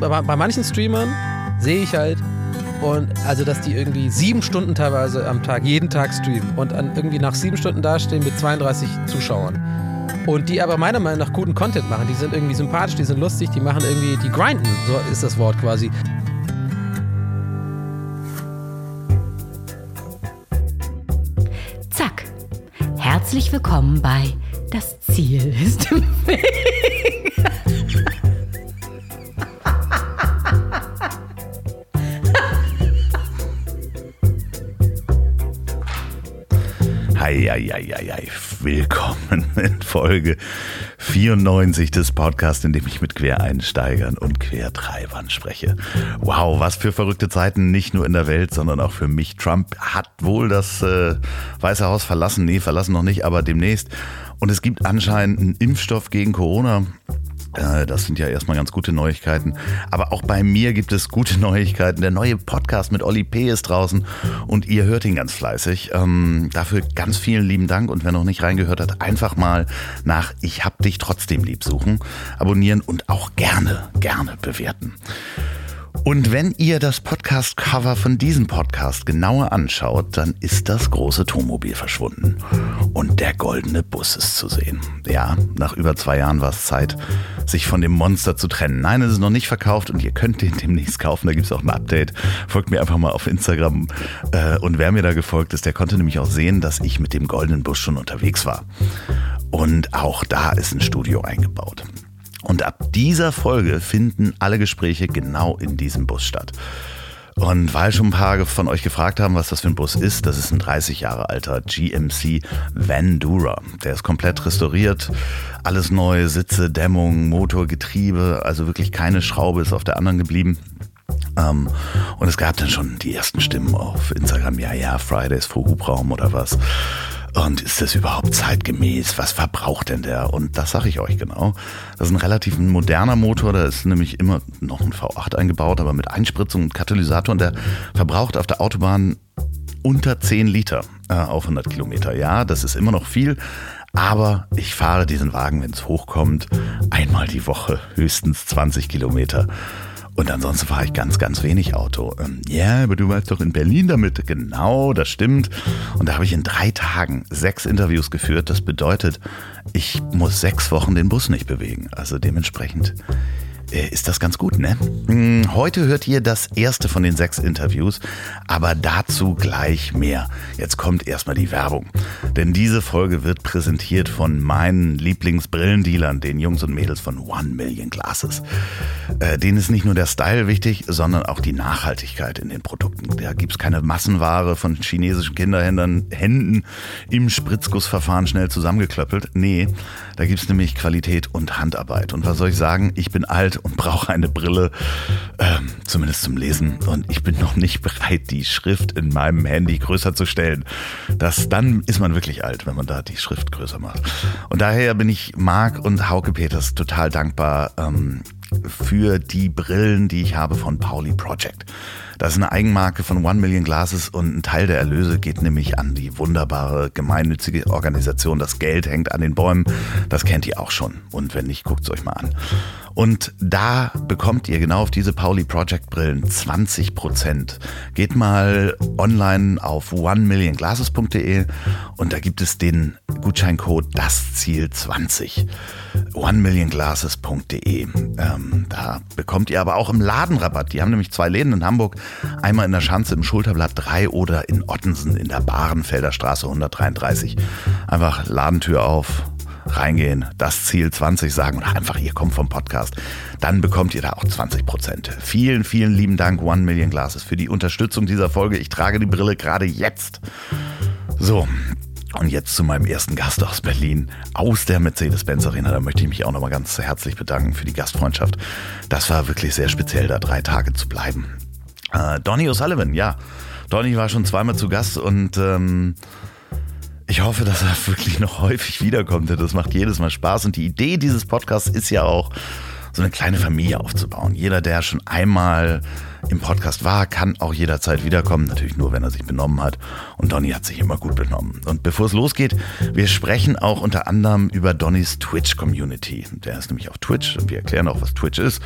bei, bei manchen Streamern sehe ich halt, und also, dass die irgendwie sieben Stunden teilweise am Tag, jeden Tag streamen und dann irgendwie nach sieben Stunden dastehen mit 32 Zuschauern. Und die aber meiner Meinung nach guten Content machen. Die sind irgendwie sympathisch, die sind lustig, die machen irgendwie, die grinden, so ist das Wort quasi. Zack. Herzlich willkommen bei Das Ziel ist im Weg. Eieieiei, willkommen in Folge 94 des Podcasts, in dem ich mit Quereinsteigern und Quertreibern spreche. Wow, was für verrückte Zeiten, nicht nur in der Welt, sondern auch für mich. Trump hat wohl das äh, Weiße Haus verlassen, nee, verlassen noch nicht, aber demnächst. Und es gibt anscheinend einen Impfstoff gegen Corona. Äh, das sind ja erstmal ganz gute Neuigkeiten. Aber auch bei mir gibt es gute Neuigkeiten. Der neue Podcast mit Olli P. ist draußen und ihr hört ihn ganz fleißig. Ähm, dafür ganz vielen lieben Dank und wer noch nicht reingehört hat, einfach mal nach Ich hab dich trotzdem lieb suchen, abonnieren und auch gerne, gerne bewerten. Und wenn ihr das Podcast-Cover von diesem Podcast genauer anschaut, dann ist das große Tonmobil verschwunden. Und der goldene Bus ist zu sehen. Ja, nach über zwei Jahren war es Zeit, sich von dem Monster zu trennen. Nein, es ist noch nicht verkauft und ihr könnt den demnächst kaufen. Da gibt es auch ein Update. Folgt mir einfach mal auf Instagram. Äh, und wer mir da gefolgt ist, der konnte nämlich auch sehen, dass ich mit dem goldenen Bus schon unterwegs war. Und auch da ist ein Studio eingebaut. Und ab dieser Folge finden alle Gespräche genau in diesem Bus statt. Und weil schon ein paar von euch gefragt haben, was das für ein Bus ist, das ist ein 30 Jahre alter GMC Vandura. Der ist komplett restauriert, alles neu, Sitze, Dämmung, Motor, Getriebe, also wirklich keine Schraube ist auf der anderen geblieben. Ähm, und es gab dann schon die ersten Stimmen auf Instagram, ja, ja, Fridays für Hubraum oder was. Und ist das überhaupt zeitgemäß? Was verbraucht denn der? Und das sage ich euch genau. Das ist ein relativ moderner Motor, da ist nämlich immer noch ein V8 eingebaut, aber mit Einspritzung und Katalysator und der verbraucht auf der Autobahn unter 10 Liter äh, auf 100 Kilometer. Ja, das ist immer noch viel, aber ich fahre diesen Wagen, wenn es hochkommt, einmal die Woche, höchstens 20 Kilometer. Und ansonsten fahre ich ganz, ganz wenig Auto. Ähm, ja, aber du warst doch in Berlin damit. Genau, das stimmt. Und da habe ich in drei Tagen sechs Interviews geführt. Das bedeutet, ich muss sechs Wochen den Bus nicht bewegen. Also dementsprechend ist das ganz gut, ne? Hm, heute hört ihr das erste von den sechs Interviews, aber dazu gleich mehr. Jetzt kommt erstmal die Werbung. Denn diese Folge wird präsentiert von meinen Lieblingsbrillendealern, den Jungs und Mädels von One Million Glasses. Äh, denen ist nicht nur der Style wichtig, sondern auch die Nachhaltigkeit in den Produkten. Da gibt es keine Massenware von chinesischen Kinderhänden Händen im Spritzgussverfahren schnell zusammengeklöppelt. Nee, da gibt es nämlich Qualität und Handarbeit. Und was soll ich sagen? Ich bin alt und brauche eine Brille, ähm, zumindest zum Lesen. Und ich bin noch nicht bereit, die Schrift in meinem Handy größer zu stellen. Das, dann ist man wirklich alt, wenn man da die Schrift größer macht. Und daher bin ich Marc und Hauke Peters total dankbar ähm, für die Brillen, die ich habe von Pauli Project. Das ist eine Eigenmarke von One Million Glasses und ein Teil der Erlöse geht nämlich an die wunderbare gemeinnützige Organisation. Das Geld hängt an den Bäumen. Das kennt ihr auch schon. Und wenn nicht, guckt es euch mal an. Und da bekommt ihr genau auf diese Pauli Project Brillen 20 Prozent. Geht mal online auf onemillionglasses.de und da gibt es den Gutscheincode das Ziel 20. onemillionglasses.de. Ähm, da bekommt ihr aber auch im Ladenrabatt. Die haben nämlich zwei Läden in Hamburg. Einmal in der Schanze im Schulterblatt 3 oder in Ottensen in der Barenfelder Straße 133. Einfach Ladentür auf, reingehen, das Ziel 20 sagen oder einfach, ihr kommt vom Podcast, dann bekommt ihr da auch 20 Prozent. Vielen, vielen lieben Dank, One Million Glasses, für die Unterstützung dieser Folge. Ich trage die Brille gerade jetzt. So, und jetzt zu meinem ersten Gast aus Berlin, aus der Mercedes-Benz Arena. Da möchte ich mich auch nochmal ganz herzlich bedanken für die Gastfreundschaft. Das war wirklich sehr speziell, da drei Tage zu bleiben. Äh, Donny O'Sullivan, ja. Donny war schon zweimal zu Gast und ähm, ich hoffe, dass er wirklich noch häufig wiederkommt. Das macht jedes Mal Spaß. Und die Idee dieses Podcasts ist ja auch, so eine kleine Familie aufzubauen. Jeder, der schon einmal im Podcast war, kann auch jederzeit wiederkommen. Natürlich nur, wenn er sich benommen hat. Und Donny hat sich immer gut benommen. Und bevor es losgeht, wir sprechen auch unter anderem über Donnys Twitch-Community. Der ist nämlich auf Twitch und wir erklären auch, was Twitch ist.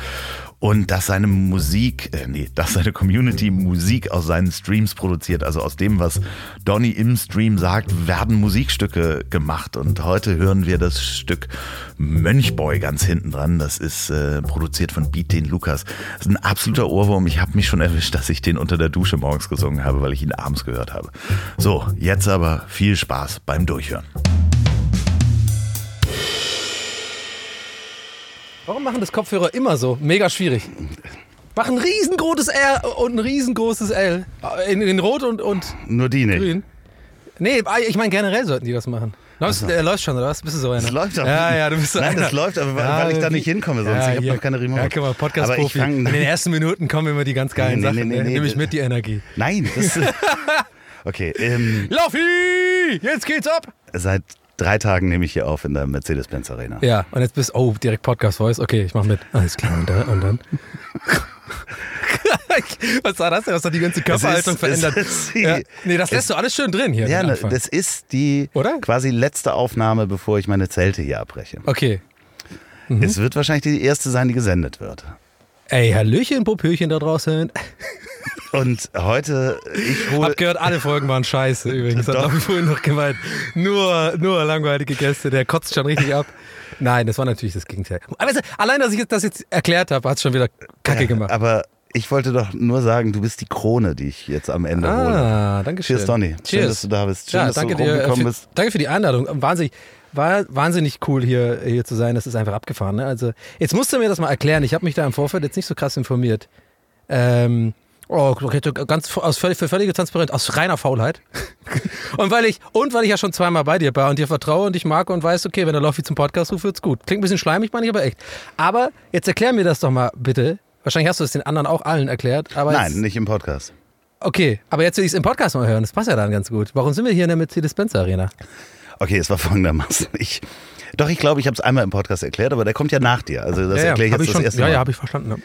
Und dass seine Musik, äh, nee, dass seine Community Musik aus seinen Streams produziert. Also aus dem, was Donny im Stream sagt, werden Musikstücke gemacht. Und heute hören wir das Stück Mönchboy ganz hinten dran. Das ist äh, produziert von Beat den Lukas. Das ist ein absoluter Ohrwurm. Ich habe mich schon erwischt, dass ich den unter der Dusche morgens gesungen habe, weil ich ihn abends gehört habe. So, jetzt aber viel Spaß beim Durchhören. Warum machen das Kopfhörer immer so? Mega schwierig. Mach ein riesengroßes R und ein riesengroßes L. In, in Rot und, und Nur die nicht. Grün. Nee, ich meine generell sollten die das machen. Läufst, äh, läuft schon, oder was? Bist du so einer? Das läuft aber. Ja, ja, du bist so Nein, einer. das läuft, aber weil, Ja, weil ich da nicht hinkomme, sonst. ich habe noch keine Remote. Ja, guck mal, Podcast-Profi. Aber ich fang- In den ersten Minuten kommen immer die ganz geilen Nee, nee, Sachen. nee, ne? nee, Nehme ich nee. mit die Energie. Nein, das Okay, ähm, Laufi! Jetzt geht's ab! seit drei Tagen nehme ich hier auf in der Mercedes-Benz Arena. Ja, und jetzt bist oh, direkt Podcast-Voice. Okay, ich mach mit. Alles klar, und, da, und dann? Was war das denn? Was hat die ganze Körperhaltung Es ist- verändert? es ist ja. Nee, das es- lässt du alles schön drin hier. Ja, ne, das ist die Oder? quasi letzte Aufnahme, bevor ich meine Zelte hier abbreche. Okay. Es wird wahrscheinlich die erste sein, die gesendet wird. Ey, Hallöchen, Popöchen da draußen. Und heute, ich hole. Hab gehört, alle Folgen waren scheiße übrigens. Hat Doch. Lauf vorhin noch gemeint. Nur, nur langweilige Gäste, der kotzt schon richtig ab. Nein, das war natürlich das Gegenteil. Aber allein, dass ich das jetzt erklärt habe, hat es schon wieder Kacke gemacht. Aber ich wollte doch nur sagen, du bist die Krone, die ich jetzt am Ende hole. Ah, danke schön. Cheers, Donny. Schön, Cheers. dass du da bist. Schön, ja, dass danke du dir. rumgekommen Für, bist. danke für die Einladung. Wahnsinnig, war wahnsinnig cool hier, hier zu sein. Das ist einfach abgefahren. Ne? Also, jetzt musst du mir das mal erklären. Ich habe mich da im Vorfeld jetzt nicht so krass informiert. Ähm, oh, ganz aus völlig, für völlige Transparenz, aus reiner Faulheit. und weil ich und weil ich ja schon zweimal bei dir war und dir vertraue und dich mag und weiß, okay, wenn der Loffi zum Podcast ruft, wird's gut. Klingt ein bisschen schleimig, meine ich aber echt. Aber jetzt erklär mir das doch mal bitte. Wahrscheinlich hast du es den anderen auch allen erklärt. Aber Nein, jetzt, nicht im Podcast. Okay, aber jetzt will ich es im Podcast mal hören. Das passt ja dann ganz gut. Warum sind wir hier in der Mercedes-Benz Arena? Okay, es war folgendermaßen. Ich, doch, ich glaube, ich habe es einmal im Podcast erklärt, aber der kommt ja nach dir. Also das ja, ja, erkläre ich jetzt ich das schon, erste ja, Mal. ja, habe ich verstanden. Ja.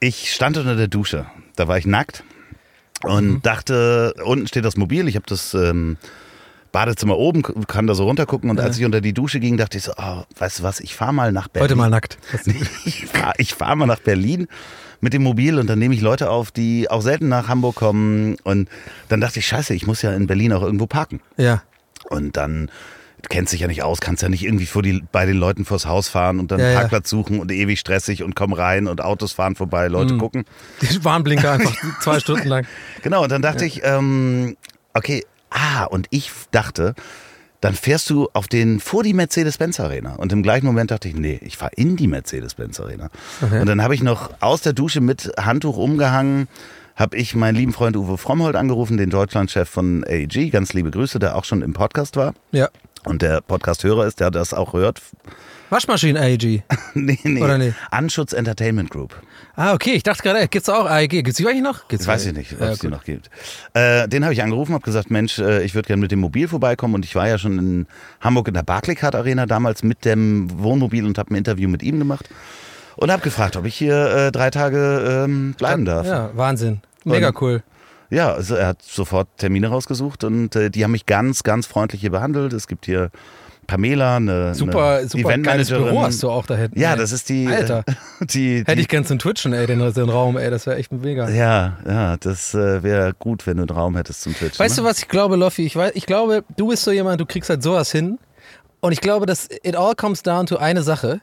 Ich stand unter der Dusche. Da war ich nackt und Mhm. dachte, unten steht das Mobil. Ich habe das ähm, Badezimmer oben, kann da so runtergucken. Und als ich unter die Dusche ging, dachte ich so, oh, weißt du was, ich fahre mal nach Berlin. Heute mal nackt. Ich fahre fahr mal nach Berlin mit dem Mobil und dann nehme ich Leute auf, die auch selten nach Hamburg kommen. Und dann dachte ich, scheiße, ich muss ja in Berlin auch irgendwo parken. Ja. Und dann du kennst dich ja nicht aus, kannst ja nicht irgendwie vor die, bei den Leuten vors Haus fahren und dann Ja, einen ja. Parkplatz suchen und ewig stressig und komm rein und Autos fahren vorbei, Leute Mhm. gucken. Die Warnblinker einfach zwei Stunden lang. Genau, und dann dachte ich, ähm, okay, ah, und ich dachte, dann fährst du auf den vor die Mercedes-Benz Arena. Und im gleichen Moment dachte ich, nee, ich fahre in die Mercedes-Benz Arena. Und dann habe ich noch aus der Dusche mit Handtuch umgehangen, habe ich meinen lieben Freund Uwe Frommholt angerufen, den Deutschlandchef von AEG. Ganz liebe Grüße, der auch schon im Podcast war. Ja. Und der Podcast-Hörer ist, der das auch hört. Waschmaschinen AEG. nee, nee. Oder nee? Anschutz Entertainment Group. Ah, okay. Ich dachte gerade, gibt's auch AEG? Gibt's die eigentlich noch? Gibt's weiß die? ich nicht, ob Ja, es die gut. noch gibt. Äh, den habe ich angerufen, habe gesagt, Mensch, äh, ich würde gerne mit dem Mobil vorbeikommen und ich war ja schon in Hamburg in der Barclaycard Arena damals mit dem Wohnmobil und habe ein Interview mit ihm gemacht und habe gefragt, ob ich hier äh, drei Tage ähm, bleiben darf. Ja. Ja, Wahnsinn. Mega Und- cool. Also er hat sofort Termine rausgesucht und äh, die haben mich ganz, ganz freundlich hier behandelt. Es gibt hier Pamela, eine, Super, eine super geiles. Büro hast du auch da hinten. Ja, ey. das ist die. Alter. Die, Hätte die, ich gern zum Twitchen, ey, den, den Raum, ey. Das wäre echt mega. ja, ja, das äh, wäre gut, wenn du einen Raum hättest zum Twitch. Weißt ne? du, was ich glaube, Loffi? Ich, weiß, ich glaube, du bist so jemand, du kriegst halt sowas hin. Und ich glaube, dass it all comes down to eine Sache.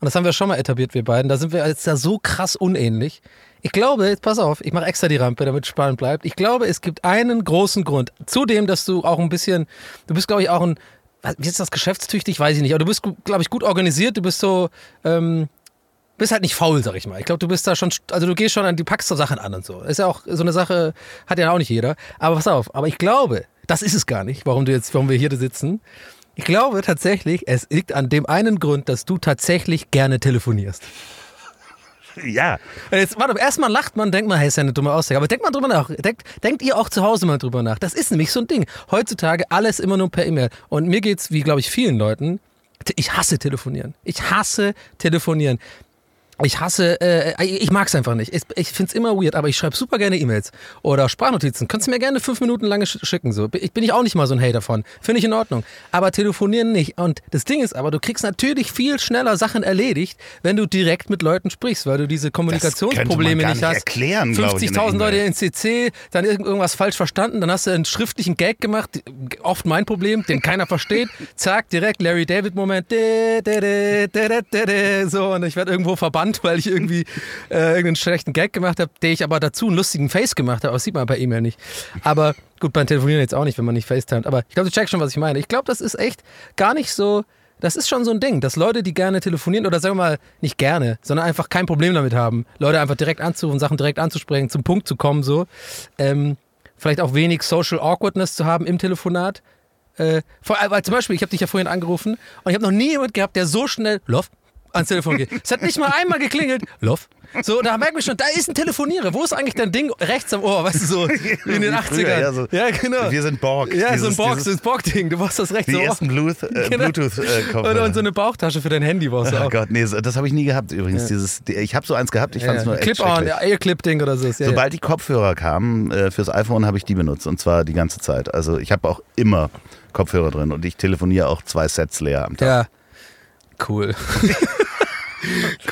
Und das haben wir schon mal etabliert, wir beiden. Da sind wir jetzt da so krass unähnlich. Ich glaube, jetzt pass auf, ich mache extra die Rampe, damit es spannend bleibt. Ich glaube, es gibt einen großen Grund. Zudem, dass du auch ein bisschen, du bist, glaube ich, auch ein, wie ist das, geschäftstüchtig, weiß ich nicht. Aber du bist, glaube ich, gut organisiert. Du bist so, ähm, bist halt nicht faul, sag ich mal. Ich glaube, du bist da schon, also du gehst schon an, die packst so Sachen an und so. Ist ja auch so eine Sache, hat ja auch nicht jeder. Aber pass auf, aber ich glaube, das ist es gar nicht, warum du jetzt, warum wir hier sitzen. Ich glaube tatsächlich, es liegt an dem einen Grund, dass du tatsächlich gerne telefonierst. Ja, Jetzt, warte, erstmal lacht man, denkt man, hey, ist ja eine dumme Aussage. Aber denkt mal drüber nach. Denkt, denkt ihr auch zu Hause mal drüber nach. Das ist nämlich so ein Ding. Heutzutage alles immer nur per E-Mail. Und mir geht's, wie glaube ich vielen Leuten, ich hasse telefonieren. Ich hasse telefonieren. Ich hasse, äh, ich mag's einfach nicht. Ich, ich find's immer weird, aber ich schreibe super gerne E-Mails oder Sprachnotizen. Könntest du mir gerne fünf Minuten lange sch- schicken. So. Ich bin ich auch nicht mal so ein Hater von. Finde ich in Ordnung. Aber telefonieren nicht. Und das Ding ist aber, du kriegst natürlich viel schneller Sachen erledigt, wenn du direkt mit Leuten sprichst, weil du diese Kommunikationsprobleme nicht nicht hast. erklären, glaub ich, in der 50.000 Leute in CC, dann irgend- irgendwas falsch verstanden, dann hast du einen schriftlichen Gag gemacht, oft mein Problem, den keiner versteht. Zack, direkt Larry David Moment, so und ich werde irgendwo verbannt, weil ich irgendwie äh, irgendeinen schlechten Gag gemacht habe, der ich aber dazu einen lustigen Face gemacht habe, das sieht man bei E-Mail nicht. Aber gut, beim Telefonieren jetzt auch nicht, wenn man nicht FaceTimet, aber ich glaube, du checkst schon, was ich meine. Ich glaube, das ist echt gar nicht so das ist schon so ein Ding, dass Leute, die gerne telefonieren oder sagen wir mal nicht gerne, sondern einfach kein Problem damit haben, Leute einfach direkt anzurufen, Sachen direkt anzusprechen, zum Punkt zu kommen, so. Ähm, vielleicht auch wenig Social Awkwardness zu haben im Telefonat. Äh, weil zum Beispiel, ich habe dich ja vorhin angerufen und ich habe noch nie jemand gehabt, der so schnell Love ans Telefon geht. Es hat nicht mal einmal geklingelt. Love. So, da merkt man schon, da ist ein Telefonierer. Wo ist eigentlich dein Ding rechts am Ohr? Weißt du, so in den Wie 80ern. früher, ja, so. genau. Wir sind Borg. Ja, so ein Dieses- Box, dieses- das Borg-Ding. Du brauchst das rechts am Ohr. ersten Bluetooth, äh, Genau. Bluetooth äh, Und, und so eine Bauchtasche für dein Handy brauchst du Oh auch. Gott, nee, so- das habe ich nie gehabt übrigens. Dieses, die- ich habe so eins gehabt, ich fand es nur echt Clip-on, schrecklich. ja, Ear-Clip-Ding oder so. Ja, ja. Sobald die Kopfhörer kamen äh, fürs iPhone, habe ich die benutzt und zwar die ganze Zeit. Also ich habe auch immer Kopfhörer drin und ich telefoniere auch zwei Sets leer am Tag. Ja. Cool.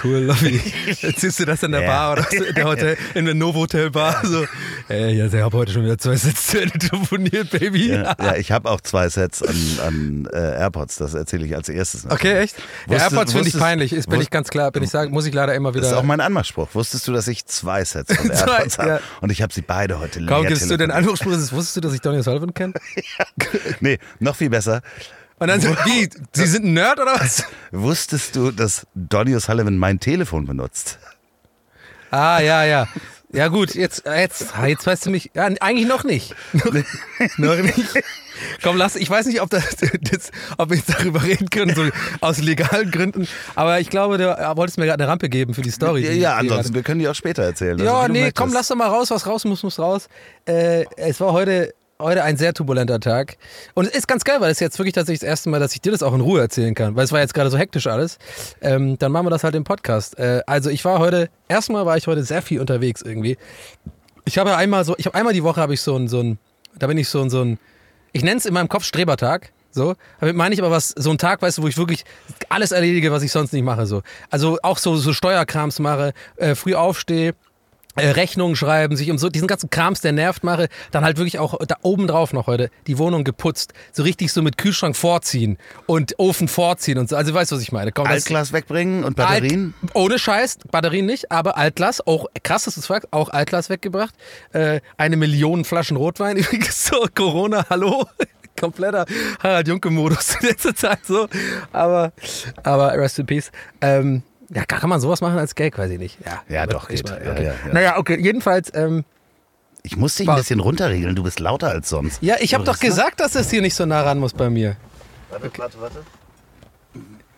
cool, Lobby. Jetzt siehst du das in der Ja. Bar oder in der Hotel, in der Novotel Bar. So, ey, ja, ich habe heute schon wieder zwei Sätze telefoniert, Baby. Ja, ja, ich habe auch zwei Sets an, an äh, AirPods, das erzähle ich als erstes. Okay, echt? Ja, Wusstest- AirPods finde ich peinlich, ist, bin ich ganz klar, bin ich sagen, muss ich leider immer wieder. Das ist auch mein Anmachspruch. Wusstest du, dass ich zwei Sets von AirPods habe? ja. Und ich habe sie beide heute Kaum gibst du den. Anrufspruch, wusstest du, dass ich Donny Sullivan kenne? Nee, noch viel besser. Und dann so, wie, Sie sind ein Nerd oder was? Wusstest du, dass Donny O'Sullivan mein Telefon benutzt? Ah, ja, ja. Ja gut, jetzt, jetzt, ah, jetzt weißt du mich. Ja, eigentlich noch nicht. Noch, nicht. Komm, lass, ich weiß nicht, ob, das, das, ob wir jetzt darüber reden können, so aus legalen Gründen. Aber ich glaube, du äh, wolltest mir gerade eine Rampe geben für die Story. Ja, die- ja die ansonsten, wir können die auch später erzählen. ja, Also, wie du nee, komm, lass doch mal raus, was raus muss, muss raus. Äh, es war heute, heute ein sehr turbulenter Tag. Und es ist ganz geil, weil es jetzt wirklich tatsächlich das erste Mal, dass ich dir das auch in Ruhe erzählen kann, weil es war jetzt gerade so hektisch alles. Ähm, dann machen wir das halt im Podcast. Äh, also ich war heute, erstmal war ich heute sehr viel unterwegs irgendwie. Ich habe einmal so, ich habe einmal die Woche habe ich so ein, so ein, da bin ich so ein, so ein, ich nenne es in meinem Kopf Strebertag. So, damit meine ich aber was, so ein Tag, weißt du, wo ich wirklich alles erledige, was ich sonst nicht mache. So. Also auch so, so Steuerkrams mache, äh, früh aufstehe, Rechnungen schreiben, sich um so diesen ganzen Krams, der nervt, mache, dann halt wirklich auch da oben drauf noch heute die Wohnung geputzt, so richtig so mit Kühlschrank vorziehen und Ofen vorziehen und so. Also weißt du, was ich meine? Komm, Altglas wegbringen und Batterien? Alt, ohne Scheiß, Batterien nicht, aber Altglas, auch krass, dass du es fragst, auch Altglas weggebracht. Äh, eine Million Flaschen Rotwein, übrigens so, Corona, hallo. Kompletter Harald Junke-Modus in letzter Zeit so. Aber, aber rest in peace. Ähm, ja, kann man sowas machen als Gag? Weiß ich nicht. Ja, Ja, doch, geht. mal, okay. ja, ja. Naja, okay, jedenfalls, ähm, Ich muss dich ein bisschen runterregeln, du bist lauter als sonst. ja, ich habe doch gesagt, dass es hier nicht so nah ran muss bei mir. Warte, warte, warte.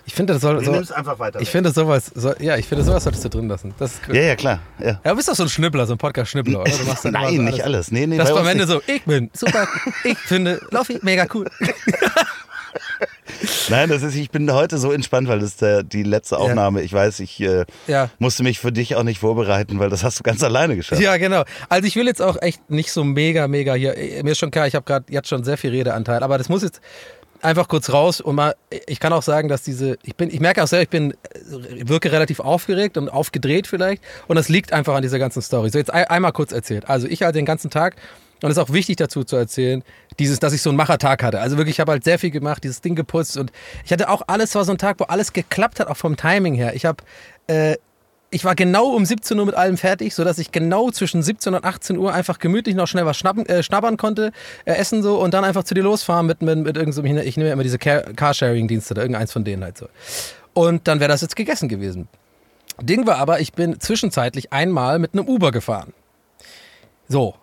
Ich finde, das soll, Du so, nimmst einfach weiter. ich finde sowas, soll, ja, ich finde sowas solltest du drin lassen. Das ist ja, ja, klar. Ja. Ja, du bist doch so ein Schnippler, so ein Podcast-Schnippler, oder? Nein, so nicht alles. Nee, nee, Das war am Ende nicht. so, ich bin super, ich finde Loffi mega cool. Nein, das ist, ich bin heute so entspannt, weil das ist der, die letzte Aufnahme. Ich weiß, ich äh, Ja. musste mich für dich auch nicht vorbereiten, weil das hast du ganz alleine geschafft. Ja, genau. Also ich will jetzt auch echt nicht so mega, mega hier. Mir ist schon klar, ich habe gerade jetzt schon sehr viel Redeanteil, aber das muss jetzt einfach kurz raus und mal. Ich kann auch sagen, dass diese. Ich bin, ich merke auch selber, ich bin äh, wirke relativ aufgeregt und aufgedreht vielleicht und das liegt einfach an dieser ganzen Story. So jetzt ein, einmal kurz erzählt. Also ich halt den ganzen Tag. Und es ist auch wichtig dazu zu erzählen, dieses, dass ich so einen Machertag hatte. Also wirklich, ich habe halt sehr viel gemacht, dieses Ding geputzt und ich hatte auch alles, war so ein Tag, wo alles geklappt hat, auch vom Timing her. Ich habe äh, ich war genau um 17 Uhr mit allem fertig, sodass ich genau zwischen 17 und 18 Uhr einfach gemütlich noch schnell was schnappen, äh, schnabbern konnte, äh, essen so und dann einfach zu dir losfahren mit, mit, mit irgendeinem, ich nehme ja immer diese Car- Carsharing-Dienste oder irgendeins von denen halt so. Und dann wäre das jetzt gegessen gewesen. Ding war aber, ich bin zwischenzeitlich einmal mit einem Uber gefahren. So.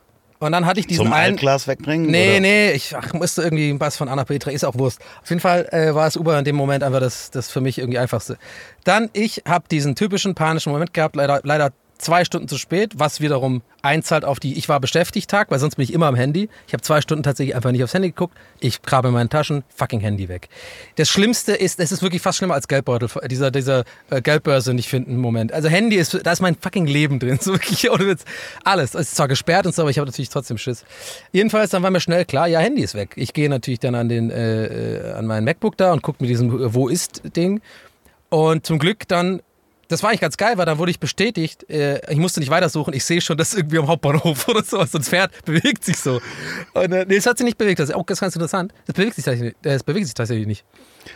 Und dann hatte ich diesen Zum einen. Altglas wegbringen? Nee, oder? nee, ich ach, musste irgendwie was von A nach B tragen, ist auch Wurst. Auf jeden Fall äh, war es Uber in dem Moment einfach das, das für mich irgendwie einfachste. Dann, ich habe diesen typischen panischen Moment gehabt, leider, leider zwei Stunden zu spät, was wiederum einzahlt auf die Ich war beschäftigt Tag, weil sonst bin ich immer am Handy. Ich habe zwei Stunden tatsächlich einfach nicht aufs Handy geguckt. Ich grabe in meinen Taschen, fucking Handy weg. Das Schlimmste ist, es ist wirklich fast schlimmer als Geldbeutel, dieser, dieser äh, Geldbörse nicht finden Moment. Also Handy ist, da ist mein fucking Leben drin. So wirklich, ohne Witz. Alles. Es ist zwar gesperrt und so, aber ich habe natürlich trotzdem Schiss. Jedenfalls, dann war mir schnell klar, ja, Handy ist weg. Ich gehe natürlich dann an den, äh, an meinen MacBook da und gucke mir diesem äh, Wo ist Ding. Und zum Glück dann das war eigentlich ganz geil, weil dann wurde ich bestätigt, äh, ich musste nicht weitersuchen, ich sehe schon, dass irgendwie am Hauptbahnhof oder so, so ein Pferd bewegt sich so. Und, äh, nee, es hat sich nicht bewegt, das ist auch ganz interessant. Es bewegt sich tatsächlich, äh, bewegt sich tatsächlich nicht.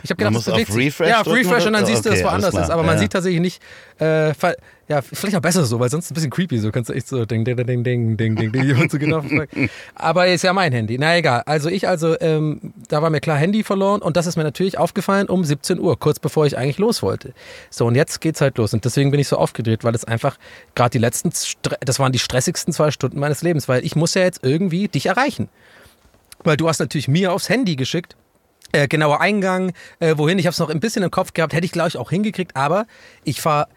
Ich habe gedacht, Man es muss bewegt auf sich. Refresh Ja, auf Refresh und dann siehst du, dass es woanders ist. Aber man Ja. sieht tatsächlich nicht, äh, ja, vielleicht auch besser so, weil sonst ein bisschen creepy, so kannst du echt so ding, ding, ding, ding, ding, ding, ding, und so genau. Aber ist ja mein Handy. Na egal. Also ich also, ähm, da war mir klar Handy verloren und das ist mir natürlich aufgefallen um 17 Uhr, kurz bevor ich eigentlich los wollte. So und jetzt geht's halt los und deswegen bin ich so aufgedreht, weil es einfach gerade die letzten, das waren die stressigsten zwei Stunden meines Lebens, weil ich muss ja jetzt irgendwie dich erreichen. Weil du hast natürlich mir aufs Handy geschickt, äh, genauer Eingang, äh, wohin. Ich habe es noch ein bisschen im Kopf gehabt, hätte ich glaube ich auch hingekriegt, aber ich fahre,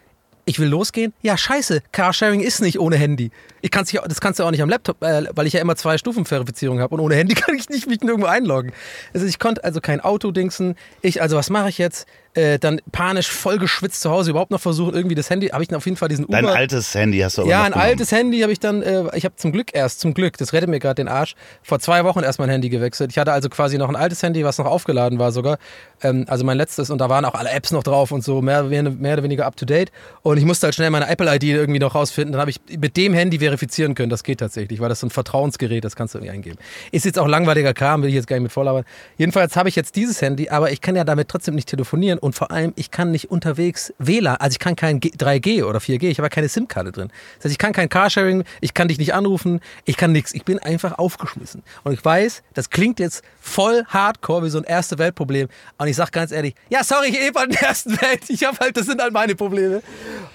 ich will losgehen. Ja, scheiße, Carsharing ist nicht ohne Handy. Ich kann's nicht, das kannst du auch nicht am Laptop, äh, weil ich ja immer zwei Stufen Verifizierung habe und ohne Handy kann ich nicht mich nirgendwo einloggen. Also ich konnte also kein Auto dingsen. Ich, also was mache ich jetzt? Äh, dann panisch voll geschwitzt zu Hause überhaupt noch versucht irgendwie das Handy, habe ich dann auf jeden Fall diesen Uber Dein altes Handy hast du aber ja, ein genommen. altes Handy habe ich dann, äh, ich habe zum Glück erst, zum Glück, das rettet mir gerade den Arsch, vor zwei Wochen erst mein Handy gewechselt. Ich hatte also quasi noch ein altes Handy, was noch aufgeladen war sogar, ähm, also mein letztes und da waren auch alle Apps noch drauf und so, mehr, mehr, mehr oder weniger up to date und ich musste halt schnell meine Apple-ID irgendwie noch rausfinden, dann habe ich mit dem Handy verifizieren können, das geht tatsächlich, weil das so ein Vertrauensgerät, das kannst du irgendwie eingeben. Ist jetzt auch langweiliger Kram, will ich jetzt gar nicht mit volllabern. Jedenfalls habe ich jetzt dieses Handy, aber ich kann ja damit trotzdem nicht telefonieren und vor allem, ich kann nicht unterwegs WLAN, also ich kann kein G 3G oder 4G, ich habe keine SIM-Karte drin. Das heißt, ich kann kein Carsharing, ich kann dich nicht anrufen, ich kann nichts, ich bin einfach aufgeschmissen. Und ich weiß, das klingt jetzt voll hardcore wie so ein erste Weltproblem. Und ich sag ganz ehrlich, ja, sorry, ich lebe an der ersten Welt, ich habe halt, das sind halt meine Probleme.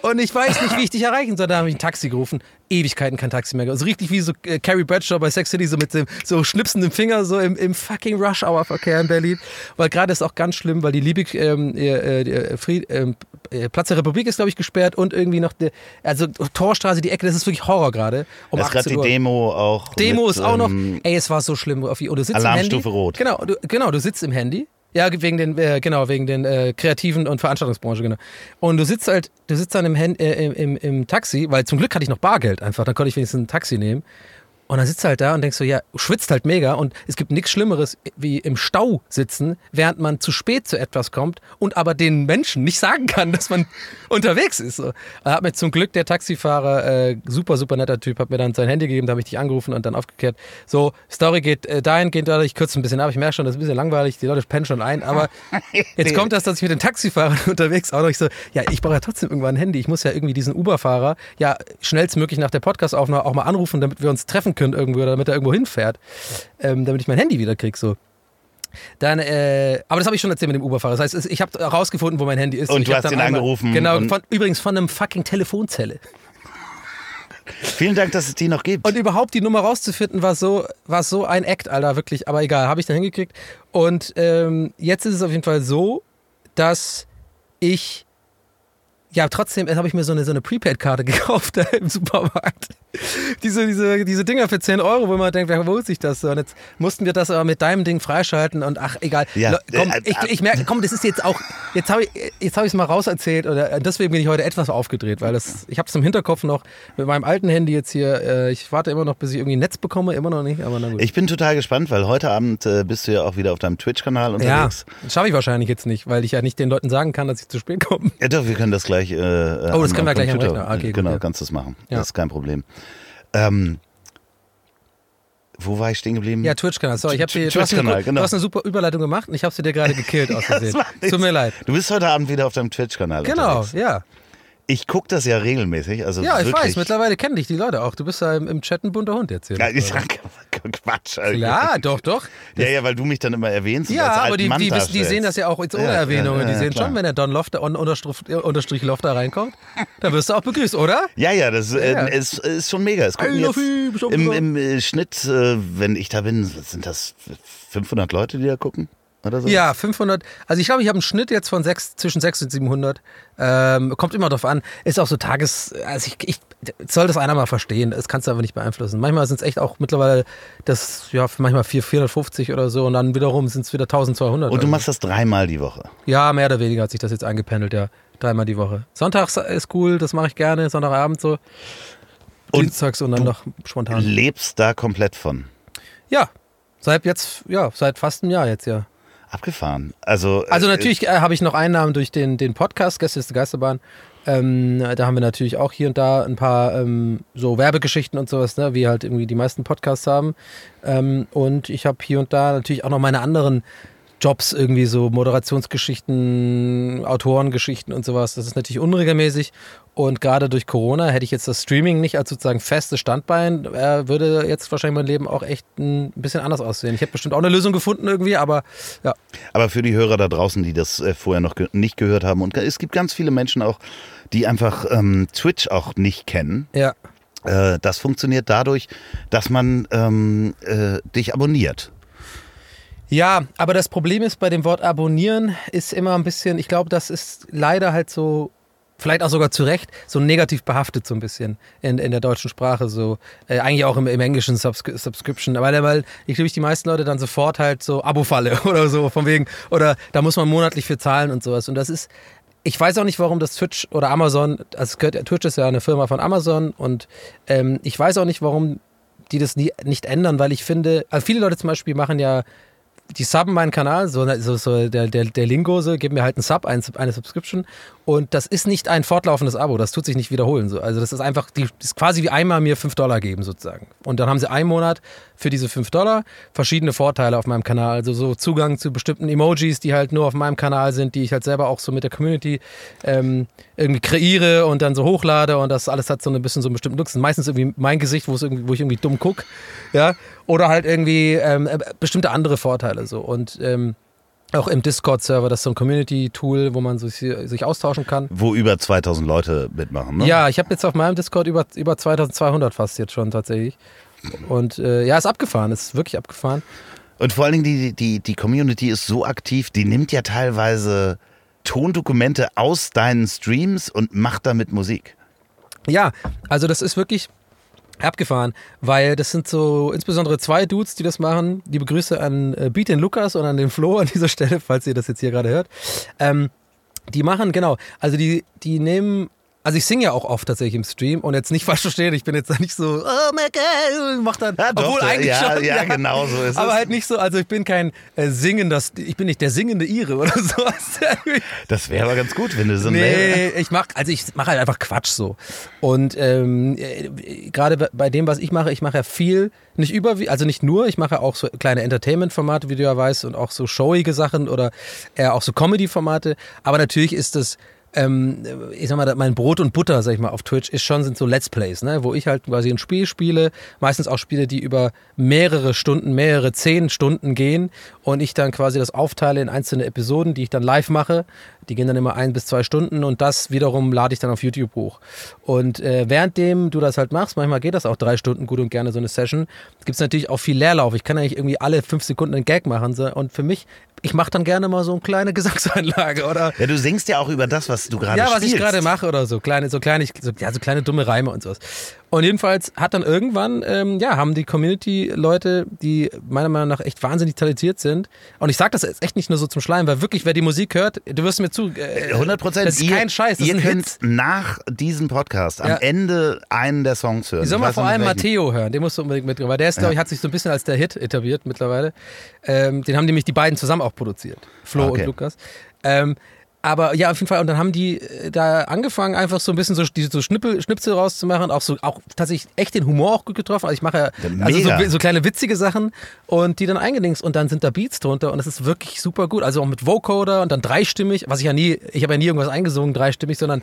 Und ich weiß nicht, wie ich dich erreichen soll. Da habe ich ein Taxi gerufen, Ewigkeiten kein Taxi mehr. So richtig wie so äh, Carrie Bradshaw bei Sex City, so mit dem so schnipsendem Finger so im, im fucking Rush-Hour-Verkehr in Berlin. Weil gerade ist auch ganz schlimm, weil die Liebig, ähm, äh, äh, Fried, ähm, äh, Platz der Republik ist, glaube ich, gesperrt und irgendwie noch, der, also Torstraße, die Ecke, das ist wirklich Horror gerade. Um Da ist gerade 18 die. Demo auch. Demo mit, ist auch noch. ähm, Ey, es war so schlimm. Und du sitzt Alarmstufe im Handy. rot. Genau, du, genau, du sitzt im Handy. Ja, wegen den, äh, genau, wegen den äh, kreativen und Veranstaltungsbranche, genau. Und du sitzt halt, du sitzt dann im, Hand, äh, im, im, im Taxi, weil zum Glück hatte ich noch Bargeld einfach, dann konnte ich wenigstens ein Taxi nehmen. Und dann sitzt du halt da und denkst so, ja, schwitzt halt mega und es gibt nichts Schlimmeres wie im Stau sitzen, während man zu spät zu etwas kommt und aber den Menschen nicht sagen kann, dass man unterwegs ist. So. Da hat mir zum Glück der Taxifahrer, äh, super, super netter Typ, hat mir dann sein Handy gegeben, da habe ich dich angerufen und dann aufgeklärt. So, Story geht äh, dahingehend, ich kürze ein bisschen ab, ich merke schon, das ist ein bisschen langweilig, die Leute pennen schon ein, aber jetzt kommt das, dass ich mit dem Taxifahrer unterwegs auch noch ich so, ja, ich brauche ja trotzdem irgendwann ein Handy, ich muss ja irgendwie diesen Uber-Fahrer ja schnellstmöglich nach der Podcast-Aufnahme auch mal anrufen, damit wir uns treffen können irgendwo damit er irgendwo hinfährt, ähm, damit ich mein Handy wieder krieg, so. Dann, äh, aber das habe ich schon erzählt mit dem Uber-Fahrer. Das heißt, ich habe herausgefunden, wo mein Handy ist. Und ich du hast ihn angerufen Genau, und- von, übrigens von einem fucking Telefonzelle. Vielen Dank, dass es die noch gibt. Und überhaupt die Nummer rauszufinden, war so, war so ein Act, Alter, wirklich. Aber egal, habe ich dann hingekriegt. Und ähm, jetzt ist es auf jeden Fall so, dass ich. Ja, trotzdem habe ich mir so eine, so eine Prepaid-Karte gekauft da im Supermarkt. Diese, diese, diese Dinger für 10 Euro, wo man denkt, wer holt sich das? Und jetzt mussten wir das aber mit deinem Ding freischalten und ach, egal. Ja, komm, äh, ich, ich merke, komm, das ist jetzt auch, jetzt habe ich jetzt hab ich es mal rauserzählt oder deswegen bin ich heute etwas aufgedreht, weil das, ich habe es im Hinterkopf noch mit meinem alten Handy jetzt hier, äh, ich warte immer noch, bis ich irgendwie ein Netz bekomme, immer noch nicht, aber na gut. Ich bin total gespannt, weil heute Abend äh, bist du ja auch wieder auf deinem Twitch-Kanal ja, unterwegs. das schaffe ich wahrscheinlich jetzt nicht, weil ich ja nicht den Leuten sagen kann, dass ich zu spät komme. Ja. doch, wir können das gleich. Äh, Oh, das können wir gleich am Rechner. Okay, gut, genau, ja. kannst du es machen. Ja. Das ist kein Problem. Ähm, wo war ich stehen geblieben? Ja, Twitch-Kanal, sorry, ich hab dir, du, hast Twitch-Kanal, eine, genau. du hast eine super Überleitung gemacht und ich habe sie dir gerade gekillt aus Versehen. macht nichts. Tut mir leid. Du bist heute Abend wieder auf deinem Twitch-Kanal. Genau, ja. Ich gucke das ja regelmäßig. Also Ja, ich wirklich. weiß, mittlerweile kennen dich die Leute auch. Du bist ja im, im Chat ein bunter Hund jetzt hier. Ja, ich sag Quatsch. Alter. Klar, doch, doch. Ja, ja, weil du mich dann immer erwähnst. und Ja, aber die, die, wissen, die sehen das ja auch ohne Ja, Erwähnungen. ja, die sehen klar. schon, wenn der Don Lofter, on, unterstrich, unterstrich Lofter reinkommt, dann wirst du auch begrüßt, oder? Ja, ja, das äh. Ist, ist schon mega. Es gucken jetzt you, im, im äh, Schnitt, äh, wenn ich da bin, sind das 500 Leute, die da gucken. Oder so? Ja, 500. Also ich glaube, ich habe einen Schnitt jetzt von sechs, zwischen 600 und 700. Ähm, kommt immer drauf an. Ist auch so Tages... Also ich, ich soll das einer mal verstehen. Das kannst du aber nicht beeinflussen. Manchmal sind es echt auch mittlerweile das, ja, manchmal 450 oder so und dann wiederum sind es wieder 1200. Und du oder machst das dreimal die Woche. Ja, mehr oder weniger hat sich das jetzt eingependelt, ja. Dreimal die Woche. Sonntags ist cool, das mache ich gerne. Sonntagabend so. Und Dienstags und dann noch spontan. Lebst da komplett von. Ja, seit jetzt, ja, seit fast einem Jahr jetzt, ja. Abgefahren. Also, Also äh, natürlich äh, habe ich noch Einnahmen durch den, den Podcast, Gäste ist die Geisterbahn. Ähm, da haben wir natürlich auch hier und da ein paar ähm, so Werbegeschichten und sowas, ne, wie halt irgendwie die meisten Podcasts haben. Ähm, und ich habe hier und da natürlich auch noch meine anderen Jobs, irgendwie so Moderationsgeschichten, Autorengeschichten und sowas. Das ist natürlich unregelmäßig. Und gerade durch Corona hätte ich jetzt das Streaming nicht als sozusagen festes Standbein, äh, würde jetzt wahrscheinlich mein Leben auch echt ein bisschen anders aussehen. Ich hätte bestimmt auch eine Lösung gefunden irgendwie, aber ja. Aber für die Hörer da draußen, die das äh, vorher noch ge nicht gehört haben, und es gibt ganz viele Menschen auch, die einfach ähm, Twitch auch nicht kennen. Ja. Äh, das funktioniert dadurch, dass man ähm, äh, dich abonniert. Ja, aber das Problem ist bei dem Wort abonnieren ist immer ein bisschen, ich glaube, das ist leider halt so, vielleicht auch sogar zu Recht, so negativ behaftet so ein bisschen in, in der deutschen Sprache, so äh, eigentlich auch im, im englischen Subscri Subscription, weil, weil ich glaube, die meisten Leute dann sofort halt so Abo-Falle oder so von wegen, oder da muss man monatlich für zahlen und sowas. Und das ist, ich weiß auch nicht, warum das Twitch oder Amazon, also gehört, Twitch ist ja eine Firma von Amazon und ähm, ich weiß auch nicht, warum die das nie, nicht ändern, weil ich finde, also viele Leute zum Beispiel machen ja die subben meinen Kanal, so, so, so der, der, der Lingo, so, geben mir halt einen Sub, ein, eine Subscription. Und das ist nicht ein fortlaufendes Abo, das tut sich nicht wiederholen. So. Also das ist einfach, die, ist quasi wie einmal mir 5 Dollar geben sozusagen. Und dann haben sie einen Monat für diese 5 Dollar verschiedene Vorteile auf meinem Kanal. Also so Zugang zu bestimmten Emojis, die halt nur auf meinem Kanal sind, die ich halt selber auch so mit der Community ähm, irgendwie kreiere und dann so hochlade und das alles hat so ein bisschen so einen bestimmten Nutzen. Meistens irgendwie mein Gesicht, wo, es irgendwie, wo ich irgendwie dumm gucke. Ja? Oder halt irgendwie ähm, äh, bestimmte andere Vorteile so. Und ähm, auch im Discord-Server, das ist so ein Community-Tool, wo man sich, sich austauschen kann. Wo über 2000 Leute mitmachen, ne? Ja, ich habe jetzt auf meinem Discord über, über 2200 fast jetzt schon tatsächlich. Und äh, ja, ist abgefahren, ist wirklich abgefahren. Und vor allen Dingen, die, die, die Community ist so aktiv, die nimmt ja teilweise Tondokumente aus deinen Streams und macht damit Musik. Ja, also das ist wirklich abgefahren, weil das sind so insbesondere zwei Dudes, die das machen. Die Begrüße an äh, Beat den Lukas und an den Flo an dieser Stelle, falls ihr das jetzt hier gerade hört. Ähm, die machen, genau, also die, die nehmen also ich singe ja auch oft tatsächlich im Stream und jetzt nicht falsch verstehen, ich bin jetzt da nicht so, oh God, mach dann, Ja, doch, obwohl eigentlich ja, schon. ja, genau so ist Aber es. halt nicht so, also ich bin kein äh, singender, ich bin nicht der singende Ire oder sowas. Das wäre aber ganz gut, wenn du so Nee, ich mach, also ich mache halt einfach Quatsch so. Und ähm, äh, gerade bei dem, was ich mache, ich mache ja viel, nicht über, also nicht nur, ich mache auch so kleine Entertainment-Formate, wie du ja weißt, und auch so showige Sachen oder eher auch so Comedy-Formate. Aber natürlich ist das ähm, ich sag mal, mein Brot und Butter, sag ich mal, auf Twitch ist schon, sind so Let's Plays, ne? wo ich halt quasi ein Spiel spiele, meistens auch Spiele, die über mehrere Stunden, mehrere zehn Stunden gehen und ich dann quasi das aufteile in einzelne Episoden, die ich dann live mache. Die gehen dann immer ein bis zwei Stunden und das wiederum lade ich dann auf YouTube hoch. Und äh, währenddem du das halt machst, manchmal geht das auch drei Stunden gut und gerne so eine Session, gibt es natürlich auch viel Leerlauf. Ich kann eigentlich irgendwie alle fünf Sekunden einen Gag machen so. und für mich, ich mache dann gerne mal so eine kleine Gesangseinlage oder Ja, du singst ja auch über das, was du gerade ja, spielst. was ich gerade mache oder so kleine, so kleine, so, ja, so kleine dumme Reime und sowas. Und jedenfalls hat dann irgendwann, ähm, ja, haben die Community-Leute, die meiner Meinung nach echt wahnsinnig talentiert sind. Und ich sage das jetzt echt nicht nur so zum Schleim, weil wirklich, wer die Musik hört, du wirst mir zu. Äh, 100 Prozent. Das ist kein Scheiß, das ihr könnt nach diesem Podcast am Ja. Ende einen der Songs hören. Ich soll weiß vor allem. Matteo hören, den musst du unbedingt mit, weil der ist, glaube ich, hat sich so ein bisschen als der Hit etabliert mittlerweile. Ähm, den haben nämlich die beiden zusammen auch produziert, Flo Okay. und Lukas. Ähm, aber ja, auf jeden Fall, und dann haben die äh, da angefangen, einfach so ein bisschen so diese so Schnippel, Schnipsel rauszumachen, auch so auch tatsächlich echt den Humor auch gut getroffen. Also ich mache ja also so, so kleine witzige Sachen und die dann eingedingst. Und dann sind da Beats drunter und das ist wirklich super gut. Also auch mit Vocoder und dann dreistimmig, was ich ja nie, ich habe ja nie irgendwas eingesungen, dreistimmig, sondern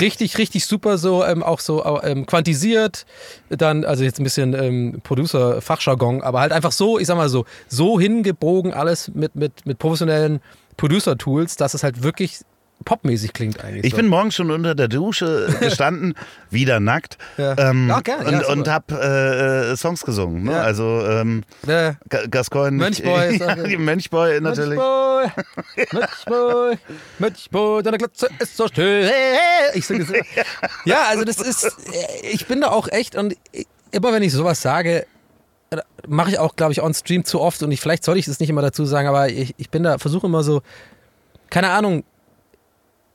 richtig, richtig super so, ähm, auch so ähm, quantisiert, dann, also jetzt ein bisschen ähm, Producer-Fachjargon, aber halt einfach so, ich sag mal so, so hingebogen alles mit, mit, mit professionellen Producer-Tools, dass es halt wirklich popmäßig klingt eigentlich. Ich so. bin morgens schon unter der Dusche gestanden, wieder nackt. Ja. Ähm, Ja, gerne, ja, und, super. und hab äh, Songs gesungen. Ne? Ja. Also ähm, Äh, Ga- Gascoigne. Mönchboy, ja, die Mönchboy natürlich. Mönchboy, Mönchboy, Mönchboy, deine Glotze ist so still. Ich immer. Ja, also das ist, ich bin da auch echt und immer wenn ich sowas sage, mache ich auch, glaube ich, on Stream zu oft und ich, vielleicht sollte ich das nicht immer dazu sagen, aber ich, ich bin da, versuche immer so, keine Ahnung,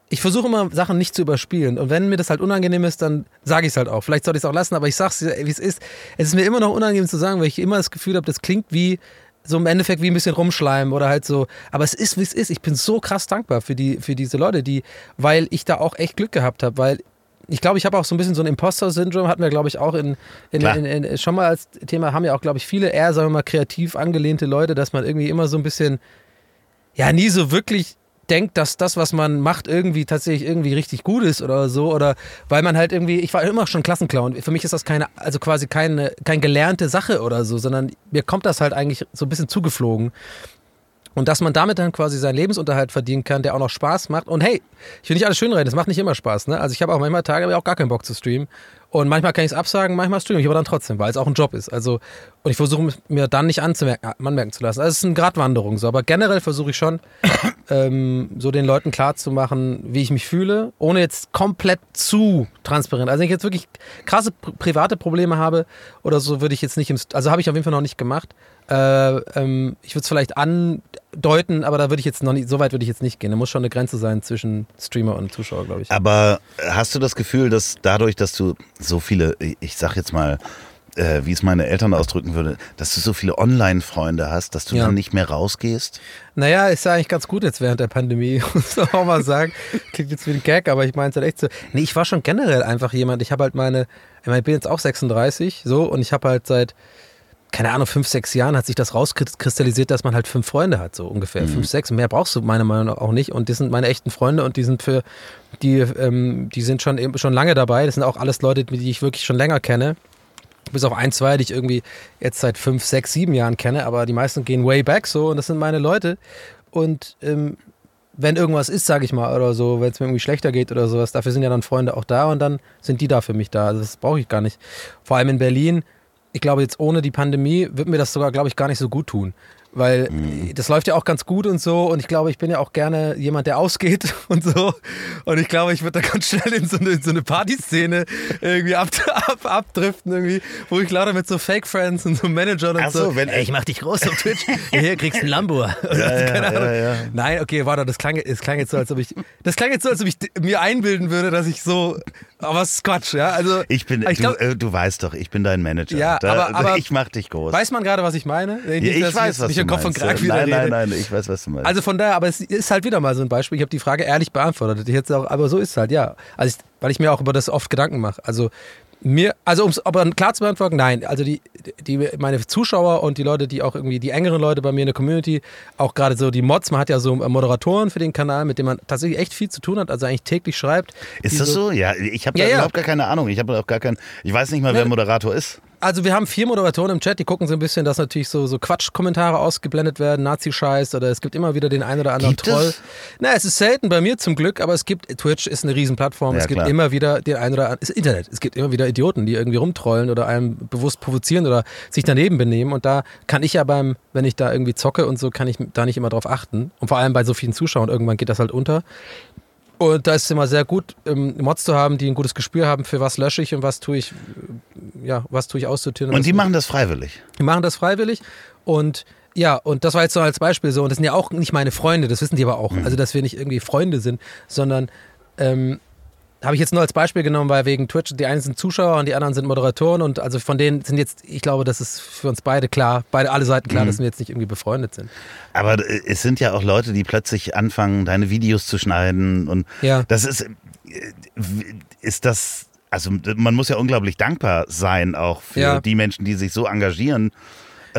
ich versuche immer Sachen nicht zu überspielen und wenn mir das halt unangenehm ist, dann sage ich es halt auch. Vielleicht sollte ich es auch lassen, aber ich sag's dir, wie es ist. Es ist mir immer noch unangenehm zu sagen, weil ich immer das Gefühl habe, das klingt wie so im Endeffekt wie ein bisschen rumschleimen oder halt so. Aber es ist, wie es ist. Ich bin so krass dankbar für die, für diese Leute, die, weil ich da auch echt Glück gehabt habe, weil ich glaube, ich habe auch so ein bisschen so ein Imposter-Syndrom, hatten wir, glaube ich, auch in, in, in, in, schon mal als Thema, haben ja auch, glaube ich, viele eher, sagen wir mal, kreativ angelehnte Leute, dass man irgendwie immer so ein bisschen, ja, nie so wirklich denkt, dass das, was man macht, irgendwie tatsächlich irgendwie richtig gut ist oder so. Oder weil man halt irgendwie, ich war immer schon Klassenclown. Für mich ist das keine, also quasi keine, keine gelernte Sache oder so, sondern mir kommt das halt eigentlich so ein bisschen zugeflogen. Und dass man damit dann quasi seinen Lebensunterhalt verdienen kann, der auch noch Spaß macht. Und hey, ich will nicht alles schönreden, es macht nicht immer Spaß. Ne? Also ich habe auch manchmal Tage, habe ich auch gar keinen Bock zu streamen. Und manchmal kann ich es absagen, manchmal streame ich aber dann trotzdem, weil es auch ein Job ist. Also, und ich versuche mir dann nicht anzumerken, anmerken zu lassen. Also es ist eine Gratwanderung so. Aber generell versuche ich schon, ähm, so den Leuten klarzumachen, wie ich mich fühle, ohne jetzt komplett zu transparent. Also wenn ich jetzt wirklich krasse pri- private Probleme habe oder so, würde ich jetzt nicht im, St- also habe ich auf jeden Fall noch nicht gemacht. Äh, ähm, ich würde es vielleicht andeuten, aber da würde ich jetzt noch nicht, so weit würde ich jetzt nicht gehen. Da muss schon eine Grenze sein zwischen Streamer und Zuschauer, glaube ich. Aber hast du das Gefühl, dass dadurch, dass du so viele, ich sag jetzt mal, äh, wie es meine Eltern ausdrücken würde, dass du so viele Online-Freunde hast, dass du Ja. dann nicht mehr rausgehst? Naja, ist ja eigentlich ganz gut jetzt während der Pandemie, muss man auch mal sagen. Klingt jetzt wie ein Gag, aber ich meine es halt echt so. Nee, ich war schon generell einfach jemand, ich habe halt meine, ich, meine, ich bin jetzt auch 36, so, und ich habe halt seit, keine Ahnung, fünf, sechs Jahren hat sich das rauskristallisiert, dass man halt fünf Freunde hat, so ungefähr. Fünf, sechs, mehr brauchst du meiner Meinung nach auch nicht. Und das sind meine echten Freunde und die sind für, die, ähm, die sind schon, eben schon lange dabei. Das sind auch alles Leute, die ich wirklich schon länger kenne. Bis auf ein, zwei, die ich irgendwie jetzt seit fünf, sechs, sieben Jahren kenne, aber die meisten gehen way back so und das sind meine Leute. Und ähm, wenn irgendwas ist, sage ich mal, oder so, wenn es mir irgendwie schlechter geht oder sowas, dafür sind ja dann Freunde auch da und dann sind die da für mich da. Also das brauche ich gar nicht. Vor allem in Berlin, ich glaube, jetzt ohne die Pandemie wird mir das sogar, glaube ich, gar nicht so gut tun. Weil das läuft ja auch ganz gut und so. Und ich glaube, ich bin ja auch gerne jemand, der ausgeht und so. Und ich glaube, ich würde da ganz schnell in so eine, in so eine Partyszene irgendwie ab, ab, abdriften, irgendwie, wo ich lauter mit so Fake-Friends und so Managern und Ach so, so. wenn- Ey, ich mach dich groß auf Twitch. Hier kriegst du einen Lambo. Ja, ja, ja. Nein, okay, warte, das klang, das klang jetzt so, als ob ich. Das klang jetzt so, als ob ich mir einbilden würde, dass ich so. Aber es ist Quatsch, ja. Also, Ich bin, ich glaub, du, äh, du weißt doch, ich bin dein Manager. Ja, da, aber- aber- ich mach dich groß. weiß man gerade, was ich meine? ich weiß, was im Kopf und. Kragen wieder nein, nein, nein, ich weiß, was du meinst. Also von daher, aber es ist halt wieder mal so ein Beispiel. Ich habe die Frage ehrlich beantwortet. Ich hätte auch, aber so ist es halt, ja. Also ich, weil ich mir auch über das oft Gedanken mache. Also mir, also um es aber klar zu beantworten, nein. Also die, die, meine Zuschauer und die Leute, die auch irgendwie, die engeren Leute bei mir in der Community, auch gerade so die Mods, man hat ja so Moderatoren für den Kanal, mit denen man tatsächlich echt viel zu tun hat, also eigentlich täglich schreibt. ist das so? Ja, ich habe Ja, ja. überhaupt gar keine Ahnung. Ich habe auch gar keinen, ich weiß nicht mal, wer Ne. Moderator ist. Also wir haben vier Moderatoren im Chat, die gucken so ein bisschen, dass natürlich so, so Quatschkommentare ausgeblendet werden, Nazi-Scheiß oder es gibt immer wieder den einen oder anderen Gibt Troll. es? Na, es ist selten bei mir zum Glück, aber es gibt, Twitch ist eine Riesenplattform, Ja, es gibt klar. immer wieder den einen oder anderen, es ist Internet, es gibt immer wieder Idioten, die irgendwie rumtrollen oder einem bewusst provozieren oder sich daneben benehmen und da kann ich ja beim, wenn ich da irgendwie zocke und so, kann ich da nicht immer drauf achten und vor allem bei so vielen Zuschauern, irgendwann geht das halt unter. Und da ist es immer sehr gut, ähm, Mods zu haben, die ein gutes Gespür haben, für was lösche ich und was tue ich, äh, ja, was tue ich aussortieren. Und was die machen das freiwillig. die machen das freiwillig und ja, und das war jetzt so als Beispiel so. Und das sind ja auch nicht meine Freunde, das wissen die aber auch. Also, dass wir nicht irgendwie Freunde sind, sondern ähm, habe ich jetzt nur als Beispiel genommen, weil wegen Twitch, die einen sind Zuschauer und die anderen sind Moderatoren und also von denen sind jetzt, ich glaube, das ist für uns beide klar, beide alle Seiten klar, dass wir jetzt nicht irgendwie befreundet sind. Aber äh, es sind ja auch Leute, die plötzlich anfangen, deine Videos zu schneiden. Und Ja. das ist, äh, ist das, also man muss ja unglaublich dankbar sein, auch für Ja. die Menschen, die sich so engagieren.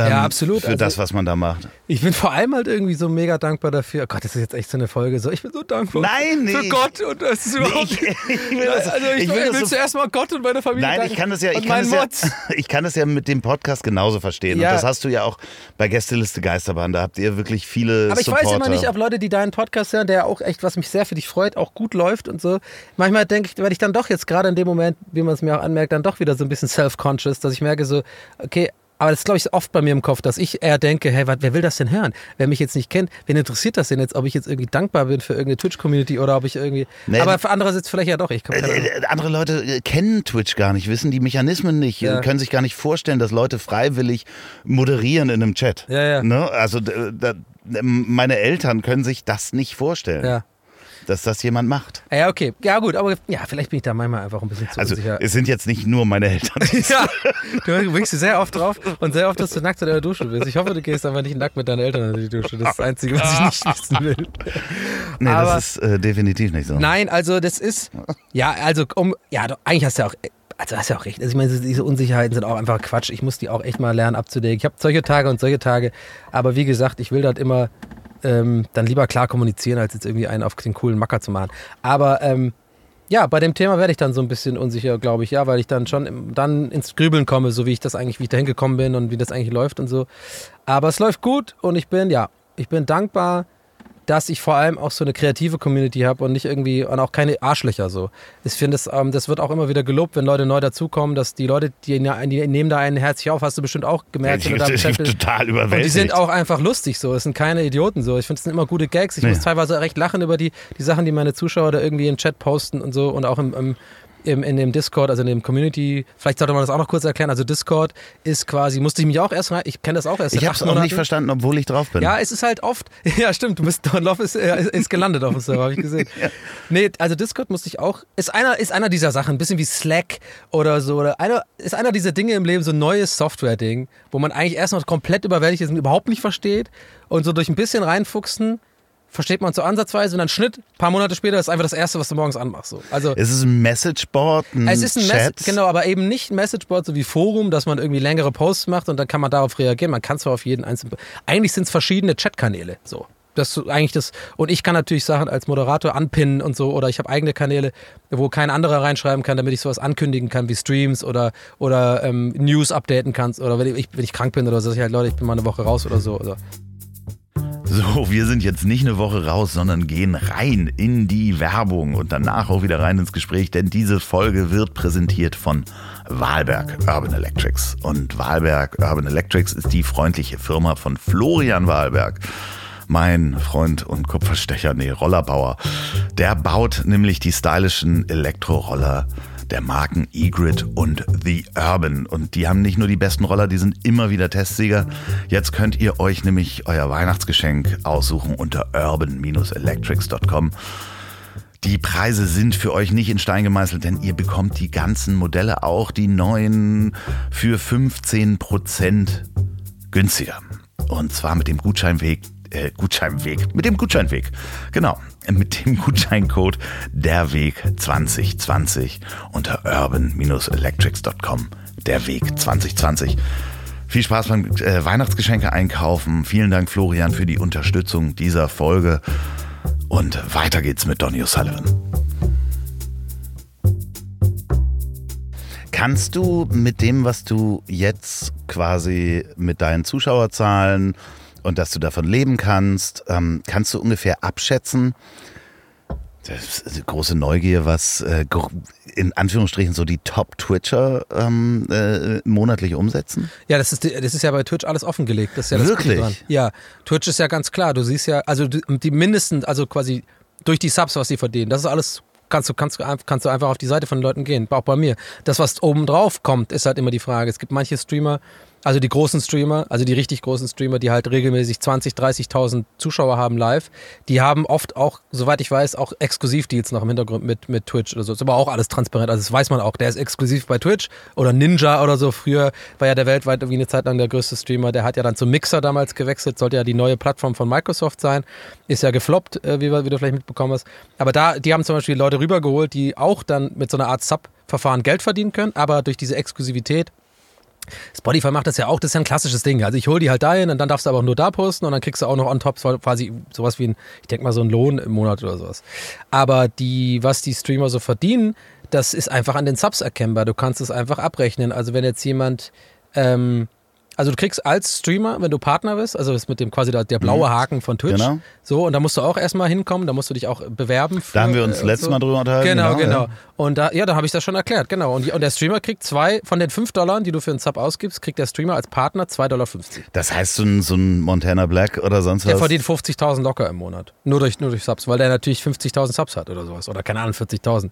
Ähm, Ja, absolut. für Also- das, was man da macht. Ich bin vor allem halt irgendwie so mega dankbar dafür. Oh Gott, das ist jetzt echt so eine Folge. So, ich bin so dankbar Nein, für nee. Gott und das ist überhaupt. ich, ich will das, also ich, ich will will, so zuerst mal Gott und meine Familie Nein, ich kann das ja, ich kann das ja, ich kann das ja mit dem Podcast genauso verstehen. Ja. Und das hast du ja auch bei Gästeliste Geisterbahn. Da habt ihr wirklich viele Aber ich Supporter. weiß immer nicht, ob Leute, die deinen Podcast hören, der auch echt, was mich sehr für dich freut, auch gut läuft und so. Manchmal denke ich, werde ich dann doch jetzt gerade in dem Moment, wie man es mir auch anmerkt, dann doch wieder so ein bisschen self-conscious, dass ich merke so, okay, aber das glaube ich, oft bei mir im Kopf, dass ich eher denke, hey, wer will das denn hören? Wer mich jetzt nicht kennt, wen interessiert das denn jetzt, ob ich jetzt irgendwie dankbar bin für irgendeine Twitch-Community oder ob ich irgendwie. Nee. aber für andere sitzt vielleicht ja doch. Ich Äh, äh, andere Leute äh, kennen Twitch gar nicht, wissen die Mechanismen nicht, Ja. äh, können sich gar nicht vorstellen, dass Leute freiwillig moderieren in einem Chat. Ja, ja. Ne? Also d- da, meine Eltern können sich das nicht vorstellen, ja. Dass das jemand macht. Ja, okay. Ja, gut, aber ja, vielleicht bin ich da manchmal einfach ein bisschen zu Also unsicher. es sind jetzt nicht nur meine Eltern. Ja, du wirkst sehr oft drauf und sehr oft, dass du nackt in der Dusche bist. Ich hoffe, du gehst einfach nicht nackt mit deinen Eltern in die Dusche. Das ist das Einzige, was ich nicht wissen will. nee, aber- das ist äh, definitiv nicht so. Nein, also das ist, ja, also um, ja, du, eigentlich hast du ja auch, also hast du ja auch recht. Also ich meine, diese Unsicherheiten sind auch einfach Quatsch. Ich muss die auch echt mal lernen abzudecken. Ich habe solche Tage und solche Tage, aber wie gesagt, ich will dort immer ähm, dann lieber klar kommunizieren, als jetzt irgendwie einen auf den coolen Macker zu machen. Aber ähm, ja, bei dem Thema werde ich dann so ein bisschen unsicher, glaube ich, ja, weil ich dann schon im, dann ins Grübeln komme, so wie ich das eigentlich, wie ich da hingekommen bin und wie das eigentlich läuft und so. Aber es läuft gut und ich bin, ja, ich bin dankbar, dass ich vor allem auch so eine kreative Community habe und nicht irgendwie, und auch keine Arschlöcher so. Ich finde, das, ähm, das wird auch immer wieder gelobt, wenn Leute neu dazukommen, dass die Leute, die, die nehmen da einen herzlich auf, hast du bestimmt auch gemerkt. Chat bin bist. total Und überwältigt. die sind auch einfach lustig so. Es sind keine Idioten so. Ich finde, es sind immer gute Gags. Ich Nee. muss teilweise recht lachen über die, die Sachen, die meine Zuschauer da irgendwie im Chat posten und so und auch im, im, im, in dem Discord, also in dem Community. Vielleicht sollte man das auch noch kurz erklären. Also Discord ist quasi, musste ich mich auch erst ich kenne das auch erst ich habe es auch nicht verstanden, obwohl ich drauf bin. Ja, es ist halt oft, ja stimmt, du bist, Don Love ist, äh, ist gelandet auf dem Server, habe ich gesehen. Nee, also Discord musste ich auch, ist einer, ist einer dieser Sachen, ein bisschen wie Slack oder so, oder einer, ist einer dieser Dinge im Leben, so ein neues Software-Ding, wo man eigentlich erst noch komplett überwältigt ist und überhaupt nicht versteht und so durch ein bisschen reinfuchsen, versteht man so ansatzweise und dann Schnitt, paar Monate später ist einfach das Erste, was du morgens anmachst. So. Also Es ist ein Messageboard, ein es ist ein Chat. Message, genau, aber eben nicht ein Messageboard so wie Forum, dass man irgendwie längere Posts macht und dann kann man darauf reagieren. Man kann zwar auf jeden einzelnen. Eigentlich sind es verschiedene Chatkanäle. So. Das eigentlich das. Und ich kann natürlich Sachen als Moderator anpinnen und so, oder ich habe eigene Kanäle, wo kein anderer reinschreiben kann, damit ich sowas ankündigen kann wie Streams oder, oder ähm, News updaten kannst. Oder wenn ich, wenn ich krank bin oder so, sag ich halt, Leute, ich bin mal eine Woche raus oder so. Also, So, wir sind jetzt nicht eine Woche raus, sondern gehen rein in die Werbung und danach auch wieder rein ins Gespräch, denn diese Folge wird präsentiert von Wahlberg Urban Electrics. Und Wahlberg Urban Electrics ist die freundliche Firma von Florian Wahlberg. Mein Freund und Kupferstecher, nee, Rollerbauer. Der baut nämlich die stylischen Elektroroller der Marken eGrid und The Urban. Und die haben nicht nur die besten Roller, die sind immer wieder Testsieger. Jetzt könnt ihr euch nämlich euer Weihnachtsgeschenk aussuchen unter urban-electrics.com. Die Preise sind für euch nicht in Stein gemeißelt, denn ihr bekommt die ganzen Modelle, auch die neuen, für 15% günstiger. Und zwar mit dem Gutscheinweg, äh, Gutscheinweg, mit dem Gutscheinweg. Genau, mit dem Gutscheincode derweg 2020 unter urban-electrics.com. Der Weg 2020. Viel Spaß beim äh, Weihnachtsgeschenke einkaufen. Vielen Dank, Florian, für die Unterstützung dieser Folge. Und weiter geht's mit Donny O'Sullivan. Kannst du mit dem, was du jetzt quasi mit deinen Zuschauerzahlen und dass du davon leben kannst, ähm, kannst du ungefähr abschätzen, das ist eine große Neugier, was äh, in Anführungsstrichen so die Top-Twitcher ähm, äh, monatlich umsetzen? Ja, das ist, das ist ja bei Twitch alles offengelegt. Das ist ja das Wirklich? Ja, Twitch ist ja ganz klar. Du siehst ja, also die, mindestens, also quasi durch die Subs, was sie verdienen, das ist alles, kannst du, kannst, kannst du einfach auf die Seite von den Leuten gehen. Auch bei mir. Das, was oben drauf kommt, ist halt immer die Frage. Es gibt manche Streamer, also die großen Streamer, also die richtig großen Streamer, die halt regelmäßig 20, 30.000 Zuschauer haben live, die haben oft auch, soweit ich weiß, auch Exklusivdeals noch im Hintergrund mit, mit Twitch oder so. Ist aber auch alles transparent. Also das weiß man auch. Der ist exklusiv bei Twitch oder Ninja oder so. Früher war ja der weltweit irgendwie eine Zeit lang der größte Streamer. Der hat ja dann zum Mixer damals gewechselt. Sollte ja die neue Plattform von Microsoft sein. Ist ja gefloppt, äh, wie, wie du vielleicht mitbekommen hast. Aber da, die haben zum Beispiel Leute rübergeholt, die auch dann mit so einer Art Sub-Verfahren Geld verdienen können, aber durch diese Exklusivität Spotify macht das ja auch, das ist ja ein klassisches Ding. Also ich hole die halt dahin und dann darfst du aber auch nur da posten und dann kriegst du auch noch on top quasi sowas wie ein, ich denke mal so ein Lohn im Monat oder sowas. Aber die, was die Streamer so verdienen, das ist einfach an den Subs erkennbar. Du kannst es einfach abrechnen. Also wenn jetzt jemand, ähm, also du kriegst als Streamer, wenn du Partner bist, also das mit dem quasi der, der blaue Mhm. Haken von Twitch, Genau. so und da musst du auch erstmal hinkommen, da musst du dich auch bewerben. Für, Da haben wir uns äh, letztes so. Mal drüber unterhalten. Genau, genau. ja. Und da, ja, da habe ich das schon erklärt, genau. Und, und der Streamer kriegt zwei, von den 5 Dollar, die du für einen Sub ausgibst, kriegt der Streamer als Partner 2,50 Dollar. Das heißt, so ein, so ein Montana Black oder sonst Der was. verdient 50.000 locker im Monat. Nur durch, nur durch Subs, weil der natürlich 50.000 Subs hat oder sowas. Oder keine Ahnung, 40.000.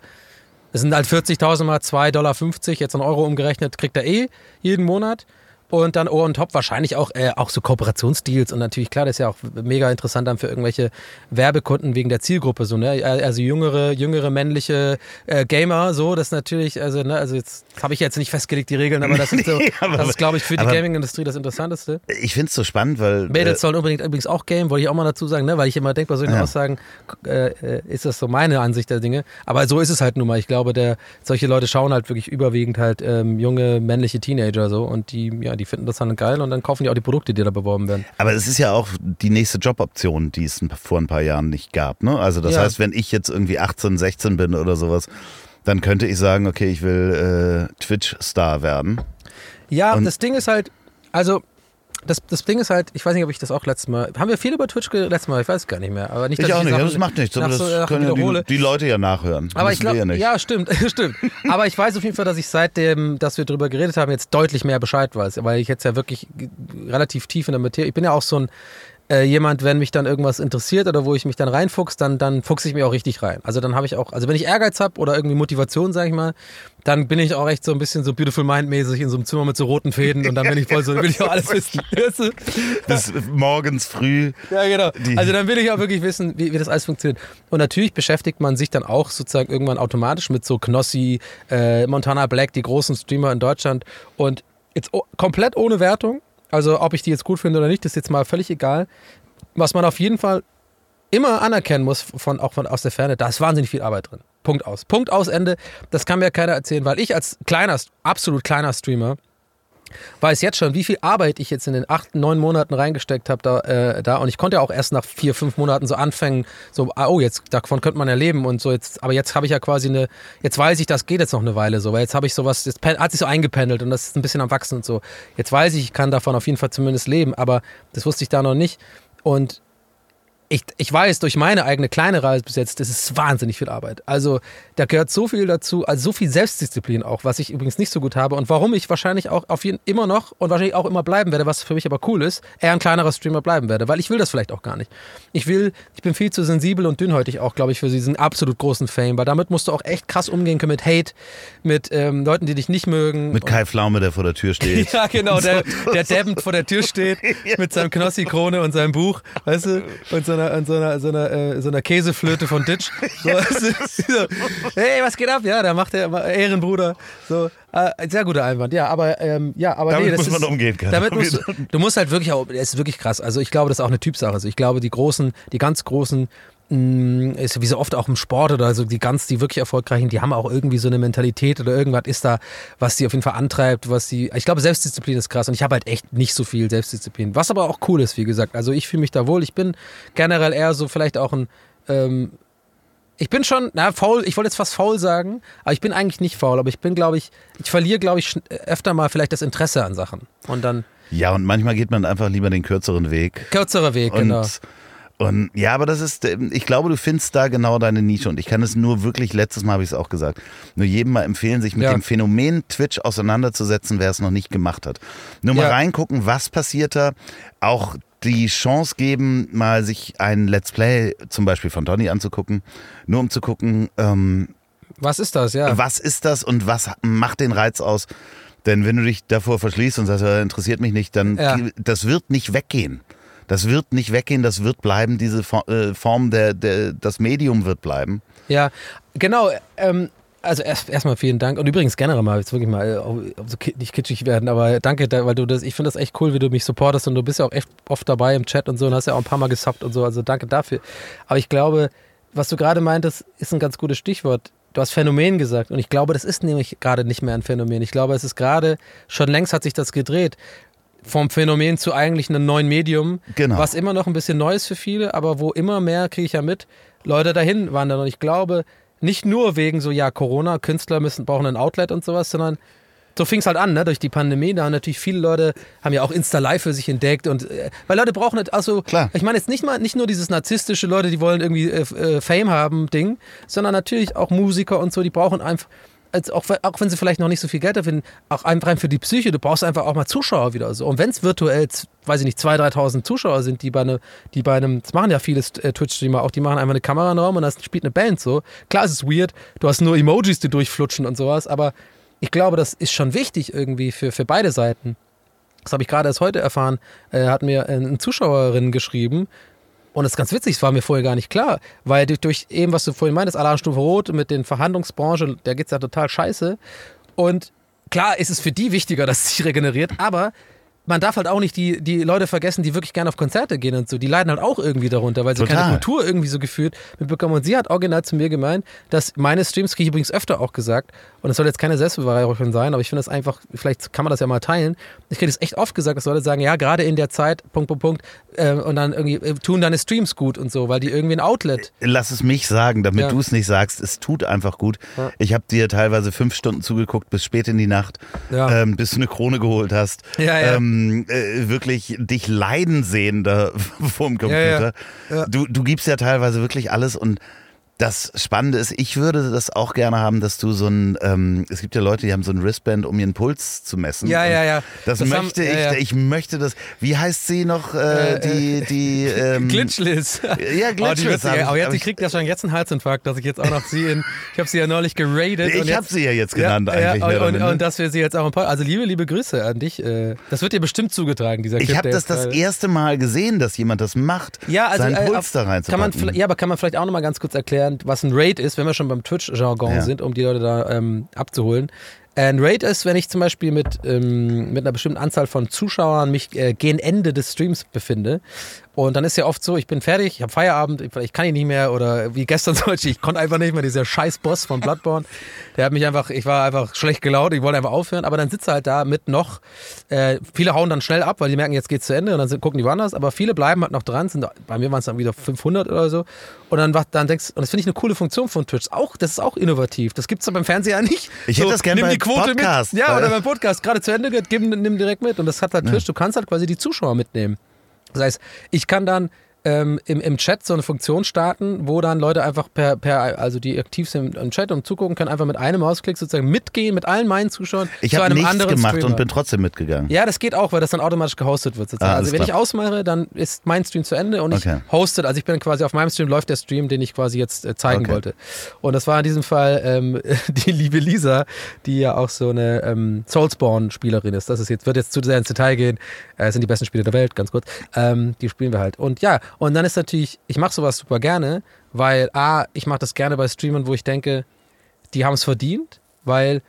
Es sind halt 40.000 mal 2,50 Dollar, jetzt in Euro umgerechnet, kriegt er eh jeden Monat. Und dann on top wahrscheinlich auch, äh, auch so Kooperationsdeals. Und natürlich, klar, das ist ja auch mega interessant dann für irgendwelche Werbekunden wegen der Zielgruppe. So, ne? Also jüngere, jüngere männliche äh, Gamer, so, das ist natürlich, also, ne, also jetzt habe ich jetzt nicht festgelegt die Regeln, aber das ist so, Nee, aber- das ist, glaube ich, für die Gaming-Industrie das Interessanteste. Ich finde es so spannend, weil. Mädels äh, sollen unbedingt übrigens auch game, wollte ich auch mal dazu sagen, ne? weil ich immer denke, bei solchen Ja. Aussagen äh, äh, ist das so meine Ansicht der Dinge. Aber so ist es halt nun mal. Ich glaube, der, solche Leute schauen halt wirklich überwiegend halt ähm, junge männliche Teenager so und die, ja, die finden das dann geil und dann kaufen die auch die Produkte, die da beworben werden. Aber es ist ja auch die nächste Joboption, die es vor ein paar Jahren nicht gab. Ne? Also das Ja. heißt, wenn ich jetzt irgendwie 18, 16 bin oder sowas, dann könnte ich sagen, okay, ich will äh, Twitch-Star werden. Ja, Und- das Ding ist halt, also das, das Ding ist halt, ich weiß nicht, ob ich das auch letztes Mal, haben wir viel über Twitch letztes Mal, ich weiß es gar nicht mehr. Aber nicht, dass Ich auch nicht, Sachen das macht nichts, aber das so Sachen können ja die, die Leute ja nachhören. Aber ich glaube, ja nicht. ja, stimmt, stimmt. Aber ich weiß auf jeden Fall, dass ich seitdem, dass wir drüber geredet haben, jetzt deutlich mehr Bescheid weiß, weil ich jetzt ja wirklich relativ tief in der Materie, ich bin ja auch so ein äh, jemand, wenn mich dann irgendwas interessiert oder wo ich mich dann reinfuchs, dann, dann fuchse ich mich auch richtig rein. Also dann habe ich auch, also wenn ich Ehrgeiz habe oder irgendwie Motivation, sag ich mal, dann bin ich auch echt so ein bisschen so Beautiful Mind-mäßig in so einem Zimmer mit so roten Fäden und dann bin ich voll so, will ich auch alles wissen. Bis morgens früh. Ja, genau. Also dann will ich auch wirklich wissen, wie, wie das alles funktioniert. Und natürlich beschäftigt man sich dann auch sozusagen irgendwann automatisch mit so Knossi, äh, Montana Black, die großen Streamer in Deutschland. Und jetzt komplett ohne Wertung, also ob ich die jetzt gut finde oder nicht, ist jetzt mal völlig egal. Was man auf jeden Fall immer anerkennen muss, von, auch von aus der Ferne, da ist wahnsinnig viel Arbeit drin. Punkt aus. Punkt aus, Ende. Das kann mir keiner erzählen, weil ich als kleiner, absolut kleiner Streamer weiß jetzt schon, wie viel Arbeit ich jetzt in den acht, neun Monaten reingesteckt habe da, äh, da. Und ich konnte ja auch erst nach vier, fünf Monaten so anfangen, so, ah, oh, jetzt davon könnte man ja leben und so jetzt, aber jetzt habe ich ja quasi eine, jetzt weiß ich, das geht jetzt noch eine Weile so, weil jetzt habe ich sowas, jetzt hat sich so eingependelt und das ist ein bisschen am Wachsen und so. Jetzt weiß ich, ich kann davon auf jeden Fall zumindest leben, aber das wusste ich da noch nicht. Und ich, ich weiß durch meine eigene kleine Reise bis jetzt, das ist wahnsinnig viel Arbeit. Also da gehört so viel dazu, also so viel Selbstdisziplin auch, was ich übrigens nicht so gut habe und warum ich wahrscheinlich auch auf jeden immer noch und wahrscheinlich auch immer bleiben werde, was für mich aber cool ist, eher ein kleinerer Streamer bleiben werde, weil ich will das vielleicht auch gar nicht. Ich will, ich bin viel zu sensibel und dünnhäutig auch, glaube ich, für diesen absolut großen Fame, weil damit musst du auch echt krass umgehen können mit Hate, mit ähm, Leuten, die dich nicht mögen. Mit Kai Pflaume, der vor der Tür steht. Ja, genau, der, der deppend vor der Tür steht mit seinem Knossi-Krone und seinem Buch, weißt du, und so einer, und so einer, so einer, äh, so einer Käseflöte von Ditch. So, so, hey, was geht ab? Ja, da macht der Ehrenbruder. So, äh, sehr guter Einwand, ja, aber, ähm, ja, aber Damit nee, das muss ist, man umgehen können. Damit musst du, du musst halt wirklich auch, es ist wirklich krass. Also ich glaube, das ist auch eine Typsache. Also ich glaube, die großen, die ganz großen, mh, ist wie so oft auch im Sport oder so, die ganz, die wirklich erfolgreichen, die haben auch irgendwie so eine Mentalität oder irgendwas ist da, was die auf jeden Fall antreibt, was die, ich glaube, Selbstdisziplin ist krass und ich habe halt echt nicht so viel Selbstdisziplin. Was aber auch cool ist, wie gesagt. Also ich fühle mich da wohl. Ich bin generell eher so vielleicht auch ein, ähm, ich bin schon, na, faul, ich wollte jetzt fast faul sagen, aber ich bin eigentlich nicht faul, aber ich bin, glaube ich, ich verliere, glaube ich, öfter mal vielleicht das Interesse an Sachen. Und dann Ja, und manchmal geht man einfach lieber den kürzeren Weg. kürzerer Weg, Und, genau. Und ja, aber das ist, ähm, ich glaube, du findest da genau deine Nische. Und ich kann es nur wirklich, letztes Mal habe ich es auch gesagt, nur jedem mal empfehlen, sich mit Ja. dem Phänomen Twitch auseinanderzusetzen, wer es noch nicht gemacht hat. Nur mal Ja. reingucken, was passiert da. Auch die Chance geben, mal sich ein Let's Play zum Beispiel von Donny anzugucken, nur um zu gucken, ähm, Was ist das, ja? was ist das und was macht den Reiz aus? Denn wenn du dich davor verschließt und sagst, äh, interessiert mich nicht, dann Ja. das wird nicht weggehen. Das wird nicht weggehen, das wird bleiben, diese äh, Form, der, der, das Medium wird bleiben. Ja, genau. Ähm, also erst erstmal vielen Dank und übrigens generell mal jetzt wirklich mal äh, so nicht kitschig werden, aber danke, da- weil du das, ich finde das echt cool, wie du mich supportest und du bist ja auch echt oft dabei im Chat und so und hast ja auch ein paar Mal gesubbt und so, also danke dafür. Aber ich glaube, was du gerade meintest, ist ein ganz gutes Stichwort. du hast Phänomen gesagt und ich glaube, das ist nämlich gerade nicht mehr ein Phänomen. Ich glaube, es ist gerade, schon längst hat sich das gedreht vom Phänomen zu eigentlich einem neuen Medium, Genau. was immer noch ein bisschen neu ist für viele, aber wo immer mehr, kriege ich ja mit, Leute dahin wandern. Und ich glaube, nicht nur wegen so, ja, Corona, Künstler müssen, brauchen ein Outlet und sowas, sondern so fing es halt an, ne? durch die Pandemie. Da haben natürlich viele Leute, haben ja auch Insta Live für sich entdeckt. Und, äh, weil Leute brauchen nicht, also, Klar. ich meine jetzt nicht mal, nicht nur dieses narzisstische Leute, die wollen irgendwie äh, äh, Fame haben, Ding, sondern natürlich auch Musiker und so, die brauchen einfach, als auch, auch wenn sie vielleicht noch nicht so viel Geld finden, auch einfach für die Psyche, du brauchst einfach auch mal Zuschauer wieder so. Und wenn es virtuell, weiß ich nicht, 2.000, 3.000 Zuschauer sind, die bei, ne, die bei einem, das machen ja viele äh, Twitch-Streamer auch, die machen einfach eine Kamera in Raum und da spielt eine Band so. Klar, es ist weird, du hast nur Emojis, die durchflutschen und sowas, aber ich glaube, das ist schon wichtig irgendwie für, für beide Seiten. Das habe ich gerade erst heute erfahren, äh, hat mir eine Zuschauerin geschrieben. Und das ist ganz witzig, das war mir vorher gar nicht klar, weil durch, durch eben, was du vorhin meintest, Alarmstufe Rot mit den Verhandlungsbranche, da geht es ja total scheiße. Und klar ist es für die wichtiger, dass es sich regeneriert, aber man darf halt auch nicht die, die Leute vergessen, die wirklich gerne auf Konzerte gehen und so. Die leiden halt auch irgendwie darunter, weil sie Total. keine Kultur irgendwie so gefühlt mitbekommen. Und sie hat original zu mir gemeint, dass meine Streams, kriege ich übrigens öfter auch gesagt, und es soll jetzt keine Selbstbeweihräucherung sein, aber ich finde das einfach, vielleicht kann man das ja mal teilen. Ich kriege das echt oft gesagt, dass Leute sagen, ja, gerade in der Zeit, Punkt, Punkt, Punkt, äh, und dann irgendwie äh, tun deine Streams gut und so, weil die irgendwie ein Outlet. Lass es mich sagen, damit Ja. du es nicht sagst. Es tut einfach gut. Ich habe dir teilweise fünf Stunden zugeguckt bis spät in die Nacht, Ja. ähm, bis du eine Krone geholt hast. Ja, ja. Ähm, äh, wirklich dich leiden sehen da vorm Computer. Ja, ja. Du, du gibst ja teilweise wirklich alles und das Spannende ist, ich würde das auch gerne haben, dass du so ein, ähm, es gibt ja Leute, die haben so ein Wristband, um ihren Puls zu messen. Ja, ja, ja. Das, Das haben- möchte ja, ich, ja. ich möchte das, wie heißt sie noch, äh, Äh, die, die, ähm, Glitchliz. Ja, Oh, sie, hab ich- aber jetzt, ich- kriegt ja schon jetzt einen Herzinfarkt, dass ich jetzt auch noch sie in, ich habe sie ja neulich geradet. Ich habe sie ja jetzt genannt eigentlich. Ja, und, und, und dass wir sie jetzt auch im Podcast, also liebe, liebe Grüße an dich. äh, Das wird dir bestimmt zugetragen, dieser Clip. ich habe das das erste Mal gesehen, dass jemand das macht, ja, also, seinen äh, Puls auf- da kann man, reinzupacken. Ja, aber kann man vielleicht auch nochmal ganz kurz erklären, was ein Raid ist, wenn wir schon beim Twitch-Jargon Ja. sind, um die Leute da ähm, abzuholen. Ein Raid ist, wenn ich zum Beispiel mit, ähm, mit einer bestimmten Anzahl von Zuschauern mich äh, gegen Ende des Streams befinde. Und dann ist ja oft so, ich bin fertig, ich habe Feierabend, ich, kann ich nicht mehr oder wie gestern zum Beispiel, ich konnte einfach nicht mehr, dieser scheiß Boss von Bloodborne, der hat mich einfach, ich war einfach schlecht gelaunt, ich wollte einfach aufhören, aber dann sitzt er halt da mit noch, äh, viele hauen dann schnell ab, weil die merken, jetzt geht's zu Ende und dann sind, gucken die woanders, aber viele bleiben halt noch dran, sind, bei mir waren es dann wieder 500 oder so und dann, dann denkst und das finde ich eine coole Funktion von Twitch, auch, das ist auch innovativ, das gibt's ja beim Fernseher nicht. Ich hätte das gern nimm bei die Quote Podcast, mit. Ja, oder beim Podcast, gerade zu Ende geht, gib, nimm direkt mit und das hat halt Twitch, du kannst halt quasi die Zuschauer mitnehmen. Das heißt, ich kann dann ähm, im, im Chat so eine Funktion starten, wo dann Leute einfach per, per also die aktiv sind im Chat und zugucken, können einfach mit einem Mausklick sozusagen mitgehen mit allen meinen Zuschauern ich zu habe einem nichts anderen gemacht Streamer. und bin trotzdem mitgegangen. ja, das geht auch, weil das dann automatisch gehostet wird. Sozusagen. Ah, also wenn ich klar. ausmache, dann ist mein Stream zu Ende und Okay. ich hostet, also ich bin quasi auf meinem Stream läuft der Stream, den ich quasi jetzt äh, zeigen Okay. wollte. Und das war in diesem Fall ähm, die liebe Lisa, die ja auch so eine ähm, Soulspawn-Spielerin ist. Das ist jetzt, wird jetzt zu sehr ins Detail gehen. Äh, es sind die besten Spiele der Welt, ganz kurz. Ähm, die spielen wir halt. Und ja, und dann ist natürlich, ich mache sowas super gerne, weil A, ich mache das gerne bei Streamern, wo ich denke, die haben es verdient, weil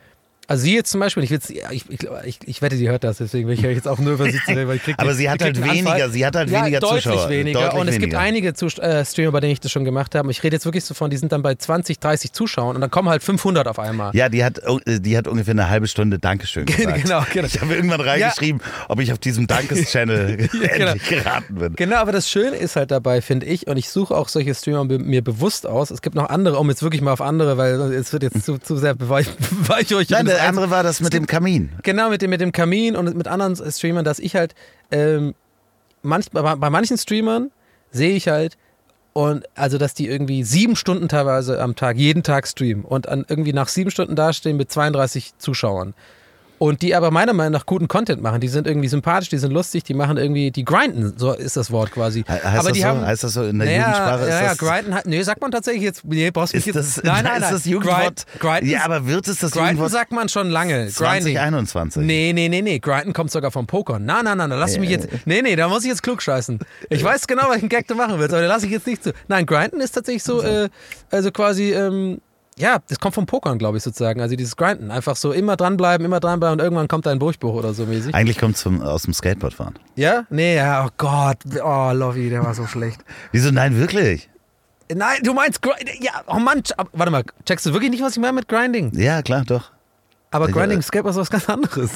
also sie jetzt zum Beispiel, ich, ich, ich, ich, wette, die hört das, deswegen will ich ja jetzt auch nur über sie zu reden, weil ich krieg Aber sie hat halt Anfall. weniger, sie hat halt ja, weniger deutlich Zuschauer. weniger. Deutlich und es gibt weniger. einige Zus äh, Streamer, bei denen ich das schon gemacht habe. Ich rede jetzt wirklich so von, die sind dann bei 20, 30 Zuschauern und dann kommen halt 500 auf einmal. Ja, die hat, äh, die hat ungefähr eine halbe Stunde Dankeschön gesagt. Genau, genau. Ich habe irgendwann reingeschrieben, ob ich auf diesem Dankes-Channel genau. endlich geraten bin. Genau, aber das Schöne ist halt dabei, finde ich, und ich suche auch solche Streamer mir bewusst aus. Es gibt noch andere, um jetzt wirklich mal auf andere, weil es wird jetzt zu, zu sehr beweich, beweihräuchert. Nein, Das der andere war das mit dem Kamin. Genau, mit dem, mit dem Kamin und mit anderen Streamern, dass ich halt, ähm, manch, bei, bei manchen Streamern sehe ich halt, und also, dass die irgendwie sieben Stunden teilweise am Tag, jeden Tag streamen und an irgendwie nach sieben Stunden dastehen mit 32 Zuschauern. Und die aber meiner Meinung nach guten Content machen. Die sind irgendwie sympathisch, die sind lustig, die machen irgendwie, die grinden, so ist das Wort quasi. He- Heißt, aber das die so? haben, heißt das so in der naja, Jugendsprache? Ja, ja, das, grinden, hat- nee, sagt man tatsächlich jetzt, nee, brauchst mich ist jetzt, das, nein, nein, nein. ist das Jugendwort? Grind, ja, aber wird es das grinden Jugendwort sagt man schon lange. Grinding. 2021? Nee, nee, nee, nee. Grinden kommt sogar vom Pokern. Nein, nein, nein, da lass ich mich jetzt. Nee, nee, da muss ich jetzt klug scheißen. Ich weiß genau, welchen Gag du machen willst, aber da lasse ich jetzt nicht zu. Nein, Grinden ist tatsächlich so, äh, also quasi, ähm, ja, das kommt vom Pokern, glaube ich, sozusagen. Also dieses Grinden. Einfach so immer dranbleiben, immer dranbleiben und irgendwann kommt da ein Durchbruch oder so mäßig. Eigentlich kommt es aus dem Skateboardfahren. Ja? Nee, ja, oh Gott. Oh, Lovey, der war so schlecht. Wieso? Nein, wirklich? Nein, du meinst Grind. Ja, oh Mann, warte mal, checkst du wirklich nicht, was ich meine mit Grinding? Ja, klar, doch. Aber Ja, Grinding äh, Escape ist was ganz anderes.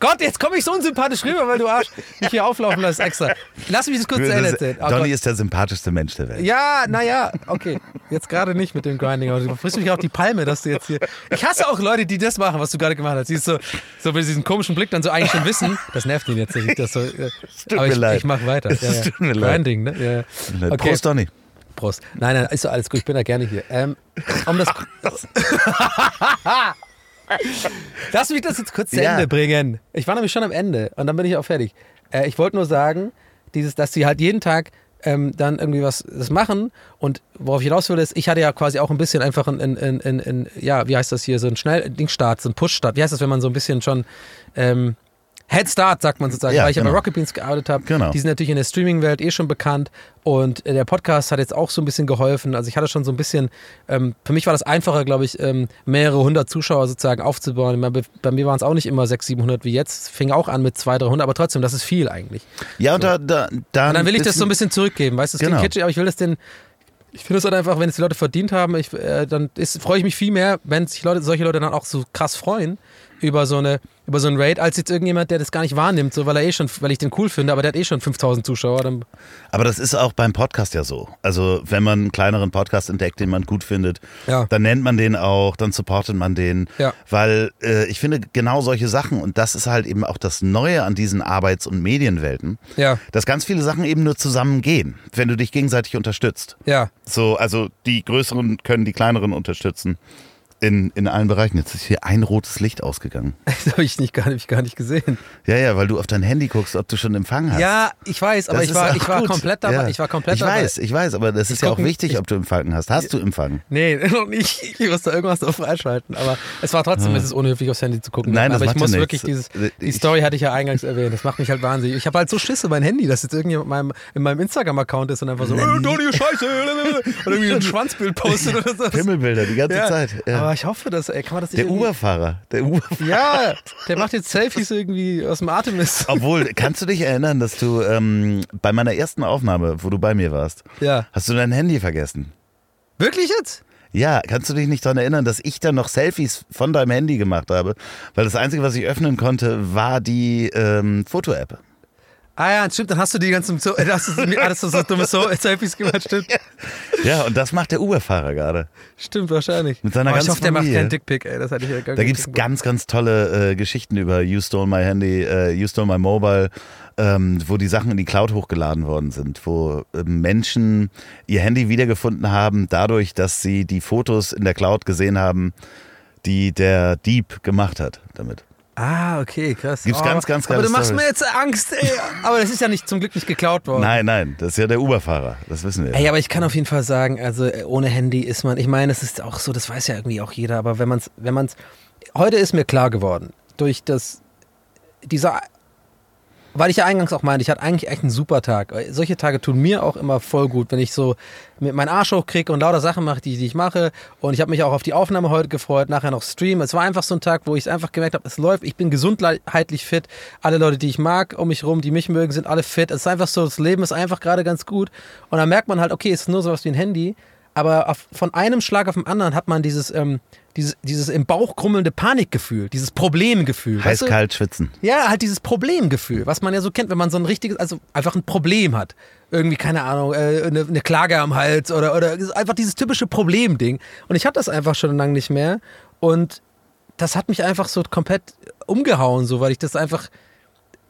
Gott, jetzt komme ich so unsympathisch rüber, weil du Arsch mich hier auflaufen lässt extra. Lass mich das kurz zu Ende erzählen. Oh Donny Gott. ist der sympathischste Mensch der Welt. Ja, naja, okay. Jetzt gerade nicht mit dem Grinding, aber du frisst mich auf die Palme, dass du jetzt hier. Ich hasse auch Leute, die das machen, was du gerade gemacht hast. Die ist so, so mit diesem komischen Blick dann so eigentlich schon wissen. Das nervt ihn jetzt. Das so, äh, tut aber mir ich, leid. ich mach weiter. Ja, ja. tut mir leid. Grinding, ne? Ja, ja. Okay. Prost, Donny. Prost. Nein, nein, ist alles gut. Ich bin da gerne hier. Ähm, um das. Lass mich das jetzt kurz zu Ja. Ende bringen. Ich war nämlich schon am Ende und dann bin ich auch fertig. Äh, ich wollte nur sagen, dieses, dass sie halt jeden Tag ähm, dann irgendwie was das machen und worauf ich hinaus will, ist, ich hatte ja quasi auch ein bisschen einfach ein, ein, ein, ein, ein ja, wie heißt das hier, so ein Schnell-Dingstart, so ein Push-Start. Wie heißt das, wenn man so ein bisschen schon ähm, Head Start, sagt man sozusagen, Ja, weil ich ja bei genau. Rocket Beans gearbeitet habe. Genau. Die sind natürlich in der Streaming-Welt eh schon bekannt und äh, der Podcast hat jetzt auch so ein bisschen geholfen. Also ich hatte schon so ein bisschen, ähm, für mich war das einfacher, glaube ich, ähm, mehrere hundert Zuschauer sozusagen aufzubauen. Meine, Bei, mir waren es auch nicht immer 600, 700 wie jetzt. Fing auch an mit 200, 300, aber trotzdem, das ist viel eigentlich. Ja, und da, da, da Und dann will ich das so ein bisschen zurückgeben, weißt du, das Genau. klingt kitschig, aber ich will das den, ich finde es halt einfach, wenn es die Leute verdient haben, ich, äh, dann freue ich mich viel mehr, wenn sich Leute, solche Leute dann auch so krass freuen über so eine über so ein Raid, als jetzt irgendjemand, der das gar nicht wahrnimmt, so weil er eh schon, weil ich den cool finde, aber der hat eh schon 5000 Zuschauer, dann Aber das ist auch beim Podcast ja so. Also wenn man einen kleineren Podcast entdeckt, den man gut findet, Ja. dann nennt man den auch, dann supportet man den. Ja. Weil äh, ich finde genau solche Sachen, und das ist halt eben auch das Neue an diesen Arbeits- und Medienwelten, Ja. dass ganz viele Sachen eben nur zusammengehen, wenn du dich gegenseitig unterstützt. ja. So, also die Größeren können die Kleineren unterstützen. In, in allen Bereichen. Jetzt ist hier ein rotes Licht ausgegangen. Das habe ich nicht gar nicht, gar nicht gesehen. Ja, ja, weil du auf dein Handy guckst, ob du schon Empfang hast. Ja, ich weiß, aber Das ich war, ich war gut. komplett dabei. Ja. Ich war komplett ich dabei. weiß, ich weiß, aber das ist ja auch wichtig, ich- ob du Empfang hast. Hast du Empfang? Nee, noch nicht. Ich musste irgendwas noch freischalten. Aber es war trotzdem, es ist unhöflich aufs Handy zu gucken. Nein, das aber ich macht ja muss nichts. wirklich dieses, die Ich- Story hatte ich ja eingangs erwähnt. Das macht mich halt wahnsinnig. Ich habe halt so Schisse mein Handy, dass jetzt irgendjemand in meinem, in meinem Instagram-Account ist und einfach so, äh, Donny, Scheiße, oder irgendwie ein Schwanzbild postet oder so. Pimmelbilder die ganze Ja, Zeit. Ja. Aber ich hoffe, dass, ey, kann man das nicht der Uberfahrer, der Uberfahrer. Ja, der macht jetzt Selfies irgendwie aus dem Artemis. Obwohl, kannst du dich erinnern, dass du ähm, bei meiner ersten Aufnahme, wo du bei mir warst, Ja. hast du dein Handy vergessen? Wirklich jetzt? Ja, kannst du dich nicht daran erinnern, dass ich dann noch Selfies von deinem Handy gemacht habe? Weil das Einzige, was ich öffnen konnte, war die ähm, Foto-App. Ah ja, stimmt, dann hast du die ganzen, äh, hast du, ist so dumme so Selfies gemacht, stimmt. Ja, und das macht der Uberfahrer gerade. Stimmt, wahrscheinlich. Mit seiner ich ganzen hoffe, der macht Familie. keinen Dickpick, ey, das hatte ich ja gar Da gibt es ganz, ganz tolle äh, Geschichten über You Stole My Handy, äh, You Stole My Mobile, ähm, wo die Sachen in die Cloud hochgeladen worden sind, wo äh, Menschen ihr Handy wiedergefunden haben, dadurch, dass sie die Fotos in der Cloud gesehen haben, die der Dieb gemacht hat damit. Ah, okay, krass. Gibt's ganz, ganz Aber geile du machst Stories. mir jetzt Angst, ey. Aber das ist ja nicht zum Glück nicht geklaut worden. Nein, nein, das ist ja der Uberfahrer, das wissen wir. Ey, aber ich kann auf jeden Fall sagen, also äh, ohne Handy ist man, ich meine, es ist auch so, das weiß ja irgendwie auch jeder, aber wenn man es, wenn man es, heute ist mir klar geworden, durch das, dieser, weil ich ja eingangs auch meinte, ich hatte eigentlich echt einen super Tag. Solche Tage tun mir auch immer voll gut, wenn ich so mit meinen Arsch hochkriege und lauter Sachen mache, die, die ich mache. Und ich habe mich auch auf die Aufnahme heute gefreut, nachher noch streamen. Es war einfach so ein Tag, wo ich einfach gemerkt habe, es läuft, ich bin gesundheitlich fit. Alle Leute, die ich mag um mich rum, die mich mögen, sind alle fit. Es ist einfach so, das Leben ist einfach gerade ganz gut. Und dann merkt man halt, okay, es ist nur sowas wie ein Handy. Aber auf, von einem Schlag auf den anderen hat man dieses, ähm, dieses, dieses im Bauch krummelnde Panikgefühl, dieses Problemgefühl. weißt du? Heiß, kalt, schwitzen. Ja, halt dieses Problemgefühl, was man ja so kennt, wenn man so ein richtiges, also einfach ein Problem hat. Irgendwie, keine Ahnung, äh, eine, eine Klage am Hals oder, oder einfach dieses typische Problemding. Und ich hatte das einfach schon lange nicht mehr. Und das hat mich einfach so komplett umgehauen, so, weil ich das einfach.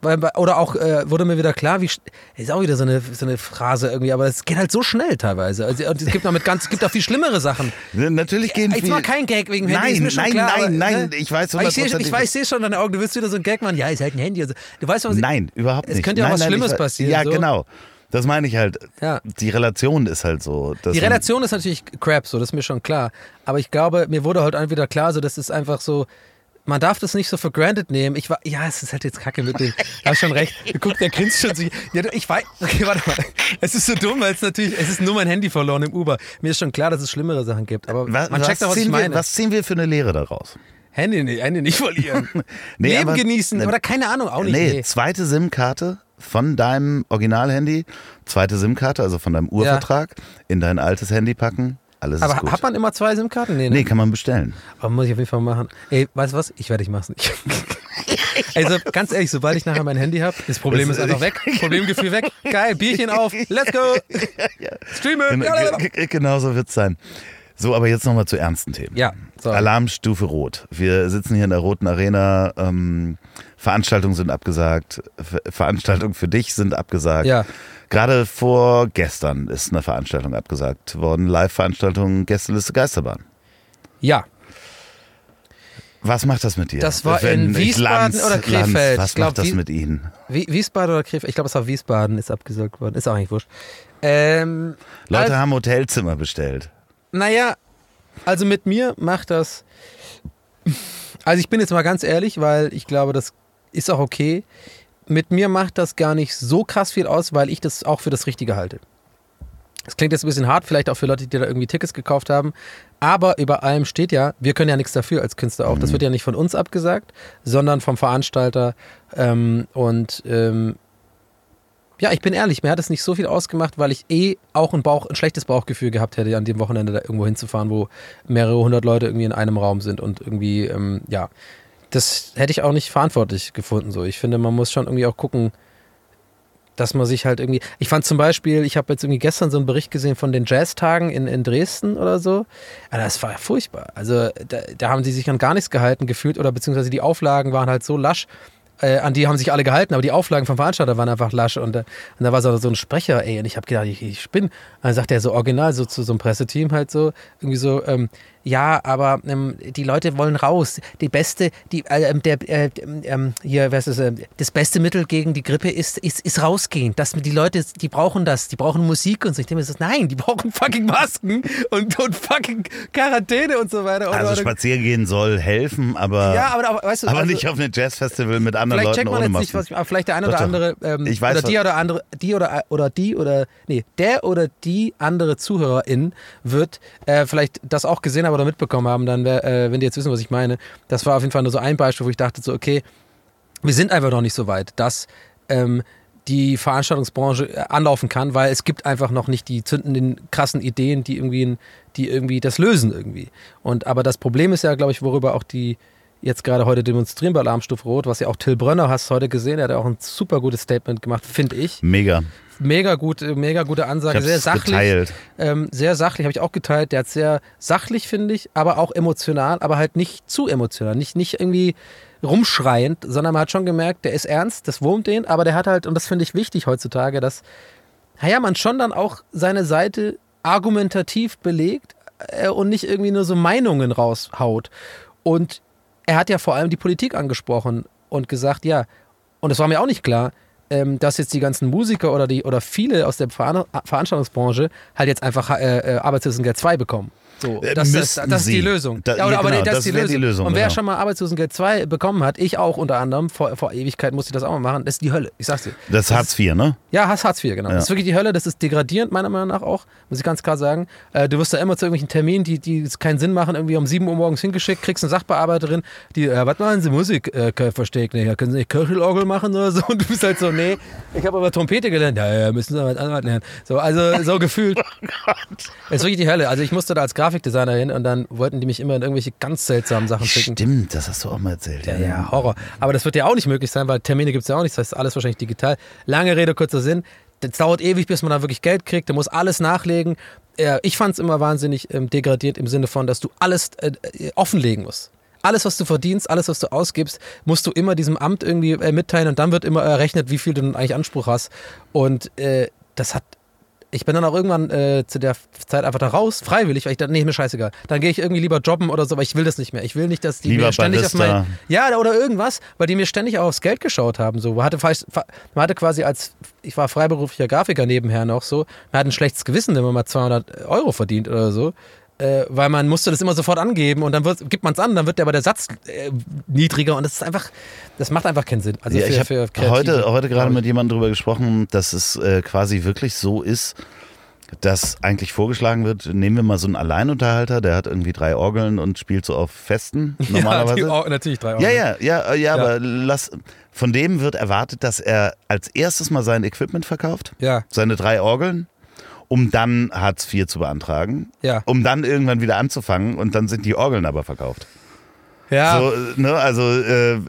Weil, oder auch äh, wurde mir wieder klar, wie ist auch wieder so eine, so eine Phrase irgendwie, aber es geht halt so schnell teilweise. Also, und es gibt noch mit ganz, es gibt auch viel schlimmere Sachen. Natürlich gehen Jetzt viel- mal kein Gag wegen Handy, ist Nein, mir schon nein, klar, nein, aber, nein, ne? ich weiß Aber ich sehe ich weiß, ich seh schon in deinen Augen, du willst wieder so ein Gag machen, ja, ist halt ein Handy. Also, du weißt, was ich, Nein, überhaupt Es nicht. könnte ja auch nein, was nein, Schlimmes ich, passieren, Ja, so. genau. Das meine ich halt. Ja. Die Relation ist halt so. Die Relation ist natürlich crap, so, das ist mir schon klar. Aber ich glaube, mir wurde heute wieder klar, so, das ist einfach so, man darf das nicht so for granted nehmen. Ich war, ja, es ist halt jetzt kacke mit dem. Da hast schon recht. Guck, der grinst schon so. Ja, ich weiß, okay, warte mal. Es ist so dumm, weil es natürlich, es ist nur mein Handy verloren im Uber. Mir ist schon klar, dass es schlimmere Sachen gibt. Aber Was, man checkt was, doch, was ich ziehen meine. wir, was ziehen wir für eine Lehre daraus? Handy, nicht- Handy nicht verlieren. Nee, Leben aber- genießen. ne- Oder keine Ahnung, auch nicht. nee, Nee. zweite SIM-Karte von deinem Originalhandy, zweite SIM-Karte, also von deinem Urvertrag, in dein altes Handy packen. Alles ist Aber gut. hat man immer zwei SIM-Karten? Nee, ne? nee, kann man bestellen. Aber muss ich auf jeden Fall machen. Ey, weißt du was? Ich werde, ich mach's nicht. Also ganz ehrlich, sobald ich nachher mein Handy habe, das Problem Das- ist einfach weg. Problemgefühl weg. Geil, Bierchen auf, let's go. Streamen. Gen Ja, ge- ge- genau so wird's sein. So, aber jetzt nochmal zu ernsten Themen. Ja, so. Alarmstufe Rot. Wir sitzen hier in der Roten Arena. Ähm, Veranstaltungen sind abgesagt. Ver Veranstaltungen für dich sind abgesagt. Ja. Gerade vor gestern ist eine Veranstaltung abgesagt worden. Live-Veranstaltung Gästeliste Geisterbahn. ja, Was macht das mit dir? Das war in ich Wiesbaden oder Krefeld? Lanz, was glaub, macht das Wies- mit Ihnen? Wie- Wiesbaden oder Krefeld? Ich glaube, es war Wiesbaden, ist abgesagt worden. Ist auch eigentlich wurscht. Ähm, Leute haben Hotelzimmer bestellt. Naja, also mit mir macht das. Also ich bin jetzt mal ganz ehrlich, weil ich glaube, das ist auch okay. Mit mir macht das gar nicht so krass viel aus, weil ich das auch für das Richtige halte. Das klingt jetzt ein bisschen hart, vielleicht auch für Leute, die da irgendwie Tickets gekauft haben. Aber über allem steht ja, wir können ja nichts dafür als Künstler auch. Das wird ja nicht von uns abgesagt, sondern vom Veranstalter. Ähm, und ähm, ja, ich bin ehrlich, mir hat es nicht so viel ausgemacht, weil ich eh auch ein, Bauch, ein schlechtes Bauchgefühl gehabt hätte, an dem Wochenende da irgendwo hinzufahren, wo mehrere hundert Leute irgendwie in einem Raum sind und irgendwie, ähm, ja, das hätte ich auch nicht verantwortlich gefunden. So, ich finde, man muss schon irgendwie auch gucken, dass man sich halt irgendwie. Ich fand zum Beispiel, ich habe jetzt irgendwie gestern so einen Bericht gesehen von den Jazztagen in, in Dresden oder so. Ja, das war ja furchtbar. Also da, da haben die sich an gar nichts gehalten gefühlt oder beziehungsweise die Auflagen waren halt so lasch. Äh, an die haben sich alle gehalten, aber die Auflagen vom Veranstalter waren einfach lasch. Und, äh, und da war so, so ein Sprecher, ey, und ich habe gedacht, ich, ich spinne. Und dann sagt er so original so zu so einem Presseteam halt so, irgendwie so, ähm, ja, aber ähm, die Leute wollen raus. Die beste, die, äh, ähm, der, äh, ähm, hier, was ist äh, das beste Mittel gegen die Grippe ist, ist, ist rausgehen. Das, die Leute, die brauchen das, die brauchen Musik und so. Ich denke mir so, nein, die brauchen fucking Masken und, und fucking Quarantäne und so weiter. Und Also. Spaziergehen soll helfen, aber, ja, aber, aber weißt du, aber also, nicht auf einem Jazzfestival mit anderen Vielleicht Leuten checkt man ohne jetzt Masken. nicht, was ich, vielleicht der eine Doch, oder andere, ähm, Ich weiß, oder die oder andere, die oder oder die oder nee, der oder die andere Zuhörerin wird äh, vielleicht das auch gesehen haben oder mitbekommen haben, dann äh, wenn die jetzt wissen, was ich meine. Das war auf jeden Fall nur so ein Beispiel, wo ich dachte so, okay, wir sind einfach noch nicht so weit, dass ähm, die Veranstaltungsbranche äh, anlaufen kann, weil es gibt einfach noch nicht die zündenden krassen Ideen, die irgendwie, die irgendwie das lösen irgendwie. Und aber das Problem ist ja, glaube ich, worüber auch die jetzt gerade heute demonstrieren bei Alarmstufe Rot, was ja auch Till Brönner hast heute gesehen, der hat auch ein super gutes Statement gemacht, finde ich. Mega. Mega gut, mega gute Ansage, sehr sachlich. Ähm, sehr sachlich, habe ich auch geteilt. Der hat sehr sachlich, finde ich, aber auch emotional, aber halt nicht zu emotional. Nicht, nicht irgendwie rumschreiend, sondern man hat schon gemerkt, der ist ernst, das wurmt den, aber der hat halt, und das finde ich wichtig heutzutage, dass, naja, man schon dann auch seine Seite argumentativ belegt äh, und nicht irgendwie nur so Meinungen raushaut. Und er hat ja vor allem die Politik angesprochen und gesagt, ja, und es war mir auch nicht klar, ähm, dass jetzt die ganzen Musiker oder die oder viele aus der Veran Veranstaltungsbranche halt jetzt einfach äh, äh, Arbeitslosengeld 2 bekommen. So, Äh, das, das, müssten das ist die. Lösung. Da- ja, oder, ja, aber genau, das, das ist die Lösung. die Lösung, Und wer genau. schon mal Arbeitslosengeld 2 bekommen hat, ich auch unter anderem, vor, vor Ewigkeit musste ich das auch mal machen, das ist die Hölle. Ich sag's dir. Das ist Hartz IV, ne? Ja, Hartz, Hartz IV, genau. Ja. Das ist wirklich die Hölle, das ist degradierend, meiner Meinung nach auch, muss ich ganz klar sagen. Äh, du wirst da immer zu irgendwelchen Terminen, die, die keinen Sinn machen, irgendwie um 7 Uhr morgens hingeschickt, kriegst eine Sachbearbeiterin, die, äh, was machen Sie, Musik äh, versteckt? Nee, ja, können Sie nicht Kirchelorgel machen oder so? Und du bist halt so, nee, ich habe aber Trompete gelernt. Ja, ja, müssen Sie was anderes lernen. So, also so gefühlt. Es ist wirklich die Hölle. Also ich musste da als Grafikdesigner hin und dann wollten die mich immer in irgendwelche ganz seltsamen Sachen schicken. Stimmt, das hast du auch mal erzählt. Ja, ja, Horror. Aber das wird ja auch nicht möglich sein, weil Termine gibt es ja auch nicht. Das heißt, alles wahrscheinlich digital. Lange Rede, kurzer Sinn. Das dauert ewig, bis man da wirklich Geld kriegt. Da muss alles nachlegen. Ich fand es immer wahnsinnig ähm, degradiert im Sinne von, dass du alles äh, äh, offenlegen musst. Alles, was du verdienst, alles, was du ausgibst, musst du immer diesem Amt irgendwie äh, mitteilen und dann wird immer errechnet, wie viel du eigentlich Anspruch hast. Und äh, das hat ich bin dann auch irgendwann äh, zu der Zeit einfach da raus, freiwillig, weil ich dachte, nee, mir scheißegal. Dann gehe ich irgendwie lieber jobben oder so, aber ich will das nicht mehr. Ich will nicht, dass die Lieber mir ständig auf Barista. mein. Ja, oder irgendwas, weil die mir ständig auch aufs Geld geschaut haben. So. Man, hatte, man hatte quasi als, ich war freiberuflicher Grafiker nebenher noch so, man hat ein schlechtes Gewissen, wenn man mal 200 Euro verdient oder so. Äh, weil man musste das immer sofort angeben und dann wird, gibt man es an, dann wird aber der Satz äh, niedriger und das ist einfach, das macht einfach keinen Sinn. Also ja, für, ich für habe Kreative, heute, heute gerade mit jemandem drüber gesprochen, dass es äh, quasi wirklich so ist, dass eigentlich vorgeschlagen wird, nehmen wir mal so einen Alleinunterhalter, der hat irgendwie drei Orgeln und spielt so auf Festen normalerweise. Ja, natürlich drei Ja, ja, ja, ja, aber lass, von dem wird erwartet, dass er als erstes mal sein Equipment verkauft, Ja, seine drei Orgeln, um dann Hartz IV zu beantragen, ja. um dann irgendwann wieder anzufangen und dann sind die Orgeln aber verkauft. Ja, So, ne, also äh,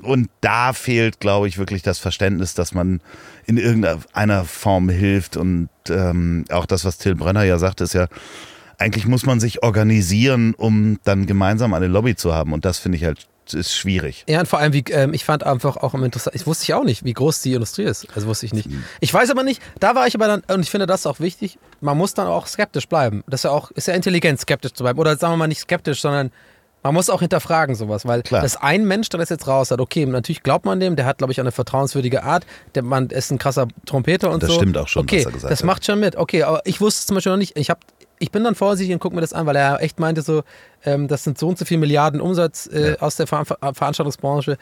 und da fehlt, glaube ich, wirklich das Verständnis, dass man in irgendeiner Form hilft und ähm, auch das, was Till Brenner ja sagt, ist ja, eigentlich muss man sich organisieren, um dann gemeinsam eine Lobby zu haben und das finde ich halt ist schwierig. Ja, und vor allem, wie, ähm, ich fand einfach auch interessant, ich wusste ich auch nicht, wie groß die Industrie ist. Also wusste ich nicht. Ich weiß aber nicht, da war ich aber dann, und ich finde das ist auch wichtig, man muss dann auch skeptisch bleiben. Das ist ja auch, ist ja intelligent, skeptisch zu bleiben. Oder sagen wir mal nicht skeptisch, sondern man muss auch hinterfragen sowas, weil Klar. dass ein Mensch, der das jetzt raus hat, okay, natürlich glaubt man dem, der hat, glaube ich, eine vertrauenswürdige Art, der Mann ist ein krasser Trompeter und Das so. stimmt auch schon, okay, was er gesagt das hat. macht schon mit. Okay, aber ich wusste es zum Beispiel noch nicht, ich habe ich bin dann vorsichtig und gucke mir das an, weil er echt meinte so, ähm, das sind so und so viele Milliarden Umsatz äh, aus der Ver Ver Veranstaltungsbranche.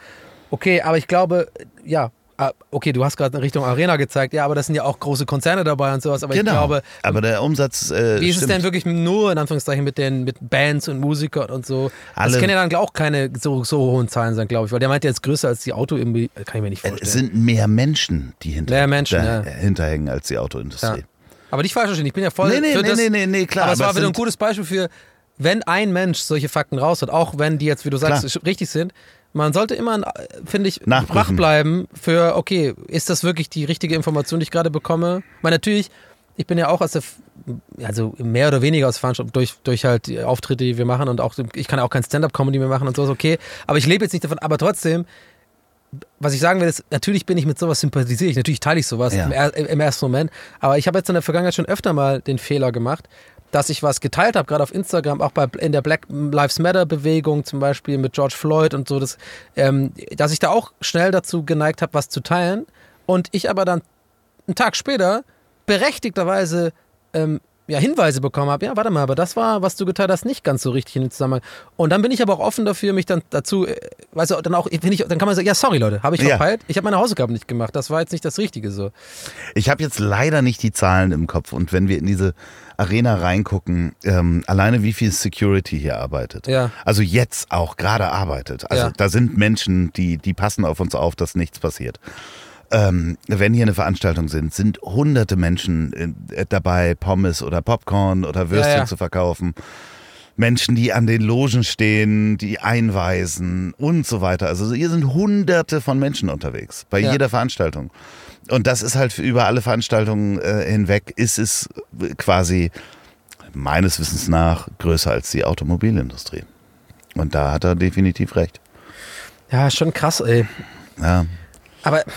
Okay, aber ich glaube, ja, ah, okay, du hast gerade in Richtung Arena gezeigt, ja, aber das sind ja auch große Konzerne dabei und sowas, aber ich glaube, aber der Umsatz äh, wie ist es stimmt. denn wirklich nur in Anführungszeichen mit den mit Bands und Musikern und so? Alle- das können ja dann auch keine so, so hohen Zahlen sein, glaube ich, weil der meinte jetzt größer als die Auto, kann ich mir nicht vorstellen. es sind mehr Menschen, die hinter, Mehr Menschen, da, ja. hinterhängen als die Autoindustrie. Ja. Aber nicht falsch verstehen, ich bin ja voll Nee, nee, für nee, das. nee, nee, nee, klar, Aber es war wieder ein gutes Beispiel für, wenn ein Mensch solche Fakten raus hat, auch wenn die jetzt, wie du sagst, Klar. richtig sind, man sollte immer, äh, finde ich, wach bleiben für, okay, ist das wirklich die richtige Information, die ich gerade bekomme? Weil natürlich, ich bin ja auch aus der, also mehr oder weniger aus der Veranstaltung, durch, durch halt die Auftritte, die wir machen und auch, ich kann ja auch kein Stand-Up-Comedy mehr machen und so, ist okay. Aber ich lebe jetzt nicht davon, aber trotzdem, was ich sagen will, ist, natürlich bin ich mit sowas sympathisiere ich, natürlich teile ich sowas Ja. im, er, im ersten Moment, aber ich habe jetzt in der Vergangenheit schon öfter mal den Fehler gemacht, dass ich was geteilt habe, gerade auf Instagram, auch bei, in der Black Lives Matter Bewegung zum Beispiel mit George Floyd und so, das, ähm, dass ich da auch schnell dazu geneigt habe, was zu teilen und ich aber dann einen Tag später berechtigterweise ähm, ja, Hinweise bekommen habe, ja, warte mal, aber das war, was du geteilt hast, nicht ganz so richtig in den Zusammenhang. Und dann bin ich aber auch offen dafür, mich dann dazu, äh, weißt du, dann auch, wenn ich, dann kann man sagen, ja, sorry Leute, habe ich Ja. verpeilt, ich habe meine Hausaufgaben nicht gemacht, das war jetzt nicht das Richtige so. Ich habe jetzt leider nicht die Zahlen im Kopf und wenn wir in diese Arena reingucken, ähm, alleine wie viel Security hier arbeitet. Ja. Also jetzt auch gerade arbeitet. Also Ja. da sind Menschen, die, die passen auf uns auf, dass nichts passiert. Ähm, wenn hier eine Veranstaltung sind, sind hunderte Menschen äh, dabei, Pommes oder Popcorn oder Würstchen Ja, ja. zu verkaufen. Menschen, die an den Logen stehen, die einweisen und so weiter. Also hier sind hunderte von Menschen unterwegs bei Ja. jeder Veranstaltung. Und das ist halt über alle Veranstaltungen äh, hinweg, ist es quasi meines Wissens nach größer als die Automobilindustrie. Und da hat er definitiv recht. Ja, schon krass, ey. Ja. Aber Äh,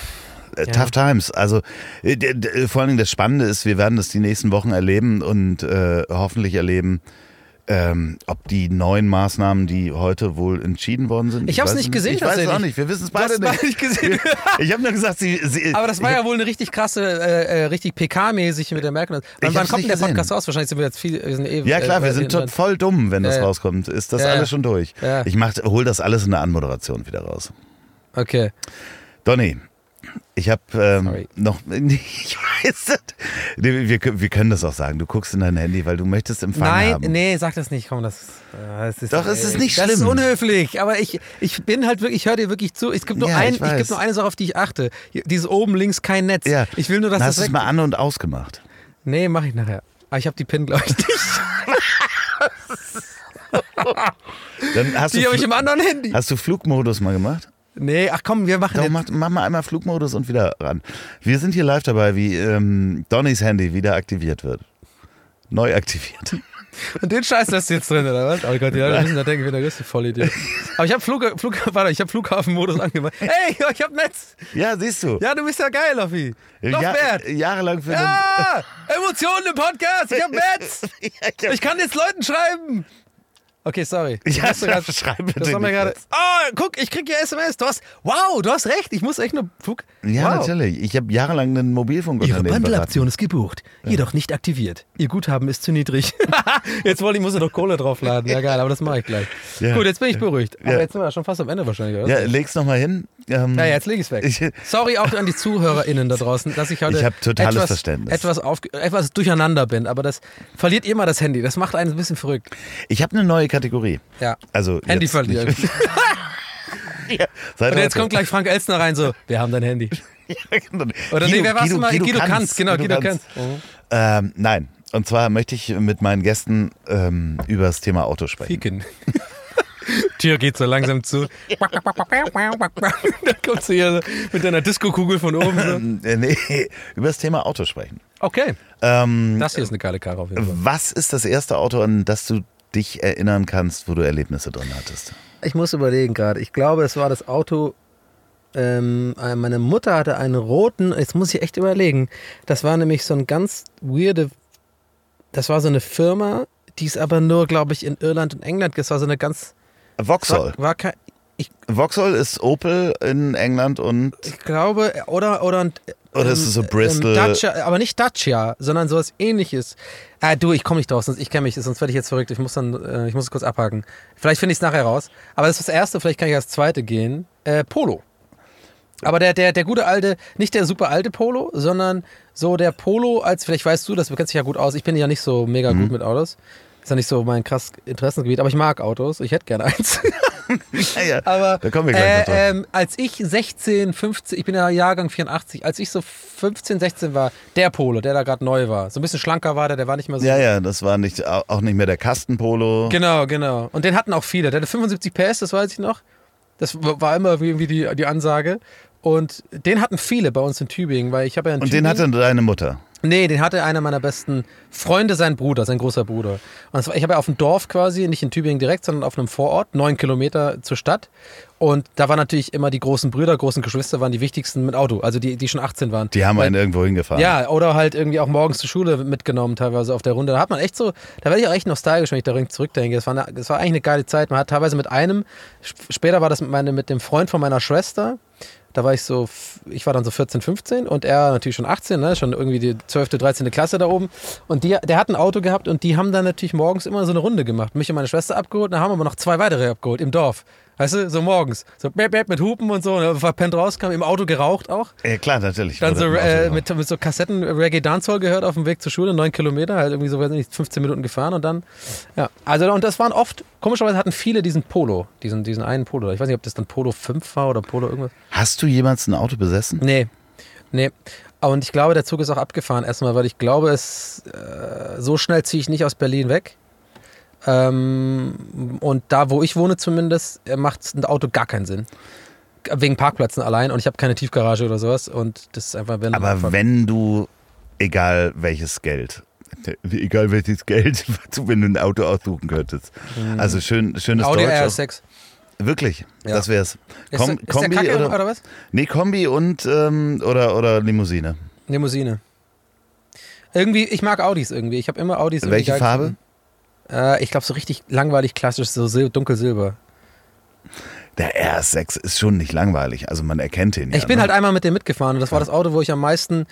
Ja. Tough Times. Also äh, d- vor allen Dingen das Spannende ist, wir werden das die nächsten Wochen erleben und äh, hoffentlich erleben, ähm, ob die neuen Maßnahmen, die heute wohl entschieden worden sind. Ich weiß nicht es gesehen Ich weiß es auch nicht. Wir wissen es beide nicht. nicht gesehen. Ich habe nur gesagt, sie. sie Aber das war ich ja wohl eine richtig krasse, äh, äh, richtig PK-mäßig mit der Merkel. Wann, Ich wann kommt nicht denn der gesehen. Podcast raus? Wahrscheinlich sind wir jetzt viel. Wir sind eh, Ja klar, wir äh, sind äh, tot voll dumm, wenn das ja. rauskommt. Ist das alles schon durch? Ich mach, hol das alles in der Anmoderation wieder raus. Okay. Donny, ich habe ähm, noch. Ich weiß. Nee, wir, wir können das auch sagen. Du guckst in dein Handy, weil du möchtest Empfang Nein, haben. nee, sag das nicht. Komm, das, äh, das ist, Doch, es ist nicht Das ist schlimm. unhöflich. Aber ich, ich bin halt wirklich, ich höre dir wirklich zu. Es gibt nur, Ja, ein, ich ich gibt nur eine Sache, auf die ich achte. Dieses oben links kein Netz. Ja. Ich will nur, dass Dann das hast du es mal an und ausgemacht. Nee, mach ich nachher. Aber ich habe die PIN, glaube ich, nicht. Dann hast, Die habe ich im anderen Handy. hast du Flugmodus mal gemacht? Nee, ach komm, wir machen Doch, jetzt. mach, mach mal einmal Flugmodus und wieder ran. Wir sind hier live dabei, wie ähm, Donnys Handy wieder aktiviert wird. Neu aktiviert. Und den Scheiß lässt du jetzt drin, oder was? Oh Gott, die Leute müssen da denken, ich bin der größte Vollidiot. Aber ich habe Flug, Flug, warte, ich hab Flughafenmodus angemacht. Hey, ich hab Netz. Ja, siehst du. Ja, du bist ja geil, Loffi. Noch Ja- wert. Jahrelang für Ja, Emotionen im Podcast. Ich hab Netz. Ich kann jetzt Leuten schreiben. Okay, sorry. Ja, Hast du grad- schreib bitte Das haben wir gerade. Oh, guck, ich krieg hier SMS. Du hast. Wow, du hast recht. Ich muss echt nur. Guck. Ja, wow. natürlich. Ich habe jahrelang einen Ihre Mobilfunkunternehmen beraten. Bundle-Aktion ist gebucht, jedoch nicht aktiviert. Ihr Guthaben ist zu niedrig. jetzt wollte ich, muss ich doch Kohle draufladen. Ja, geil, aber das mache ich gleich. Ja. Gut, jetzt bin ich beruhigt. Aber Ja. jetzt sind wir schon fast am Ende wahrscheinlich, oder? Ja, leg's nochmal hin. Ähm, Ja, jetzt lege ich es weg. Ich- Sorry auch an die ZuhörerInnen da draußen, dass ich heute Ich hab totales etwas, Verständnis. Etwas, auf, etwas durcheinander bin, aber das verliert ihr mal das Handy. Das macht einen ein bisschen verrückt. Ich habe eine neue Kategorie. Ja. Also Handy verlieren. Ja, Und jetzt kommt gleich Frank Elstner rein, so, wir haben dein Handy. Oder nee, wer war's Guido, mal? Guido, Guido Kanz, Kanz, genau, Guido Kanz. Ähm, nein. Und zwar möchte ich mit meinen Gästen ähm, über das Thema Auto sprechen. Fieken. Tür geht so langsam zu. Dann kommst du hier mit deiner Disco-Kugel von oben. So. Ähm, äh, nee, über das Thema Auto sprechen. Okay, Ähm, das hier ist eine geile Karre auf jeden Fall. was ist das erste Auto, an das du dich erinnern kannst, wo du Erlebnisse drin hattest? Ich muss überlegen gerade. Ich glaube, es war das Auto. Ähm, äh, meine Mutter hatte einen roten. Jetzt muss ich echt überlegen. Das war nämlich so ein ganz weirde. Das war so eine Firma, die ist aber nur, glaube ich, in Irland und England. Das war so eine ganz. Vauxhall. War, war kein, ich, Vauxhall ist Opel in England und ich glaube, oder oder Oder ist es so Bristol? Dacia, aber nicht Dacia, sondern sowas ähnliches. Ah, du, ich komme nicht drauf, sonst ich kenne mich, sonst werde ich jetzt verrückt. Ich muss dann, äh, ich muss es kurz abhaken. Vielleicht finde ich es nachher raus. Aber das ist das erste, vielleicht kann ich als zweite gehen. Äh, Polo. Aber der, der, der gute alte, nicht der super alte Polo, sondern so der Polo, als vielleicht weißt du, das du kennst dich ja gut aus. Ich bin ja nicht so mega Mhm. gut mit Autos. Ist ja nicht so mein krass Interessengebiet, aber ich mag Autos. Ich hätte gerne eins. ja, ja, Aber da kommen wir gleich äh, ähm, als ich 16, 15, ich bin ja Jahrgang 84, als ich so 15, 16 war, der Polo, der da gerade neu war, so ein bisschen schlanker war der, der war nicht mehr so. ja, ja, das war nicht, auch nicht mehr der Kastenpolo. Genau, genau. Und den hatten auch viele. Der hatte 75 PS, das weiß ich noch. Das war immer irgendwie die, die Ansage. Und den hatten viele bei uns in Tübingen, weil ich habe ja Und Tübingen, den hatte deine Mutter. Nee, den hatte einer meiner besten Freunde, sein Bruder, sein großer Bruder. Und war, ich habe ja auf dem Dorf quasi, nicht in Tübingen direkt, sondern auf einem Vorort, neun Kilometer zur Stadt. Und da waren natürlich immer die großen Brüder, großen Geschwister waren die wichtigsten mit Auto, also die, die schon 18 waren. Die haben Weil- einen irgendwo hingefahren. ja, oder halt irgendwie auch morgens zur Schule mitgenommen, teilweise auf der Runde. Da hat man echt so, da werde ich auch echt nostalgisch, wenn ich daran zurückdenke. Das war, eine, das war eigentlich eine geile Zeit. Man hat teilweise mit einem, sp- später war das mit, meine, mit dem Freund von meiner Schwester. Da war ich so, ich war dann so 14, 15 und er natürlich schon 18, ne? schon irgendwie die 12., 13. Klasse da oben. Und die, der hat ein Auto gehabt und die haben dann natürlich morgens immer so eine Runde gemacht. Mich und meine Schwester abgeholt, da haben aber noch zwei weitere abgeholt im Dorf. Weißt du, so morgens. So bäb, bäb, mit Hupen und so, ne? verpennt rauskam, im Auto geraucht auch. Ja, klar, natürlich. Dann so äh, mit, mit so Kassetten Reggae Dancehall gehört auf dem Weg zur Schule, neun Kilometer, halt irgendwie so, weiß nicht, 15 Minuten gefahren und dann, ja. Also, und das waren oft, komischerweise hatten viele diesen Polo, diesen, diesen einen Polo. Ich weiß nicht, ob das dann Polo 5 war oder Polo irgendwas. Hast du jemals ein Auto besessen? Nee, nee. Und ich glaube, der Zug ist auch abgefahren erstmal, weil ich glaube, es, äh, so schnell ziehe ich nicht aus Berlin weg. Ähm, und da, wo ich wohne zumindest, äh, macht ein Auto gar keinen Sinn. Wegen Parkplätzen allein und ich habe keine Tiefgarage oder sowas und das ist einfach, wenn Aber wenn du, egal welches Geld, egal welches Geld, wenn du ein Auto aussuchen könntest. Also schön, schönes. Audi Deutsch. auch. RS6. Wirklich, Ja. das wär's. Ist, Kom ist Kombi Kacke oder, oder, was? Nee, Kombi und ähm, oder, oder Limousine. Limousine. Irgendwie, ich mag Audis irgendwie. Ich habe immer Audis. Welche Farbe? gefunden. Äh, ich glaube so richtig langweilig klassisch, so sil dunkelsilber. Der RS6 ist schon nicht langweilig. Also man erkennt ihn ja. ich bin ne? halt einmal mit dem mitgefahren und das war das Auto, wo ich am meisten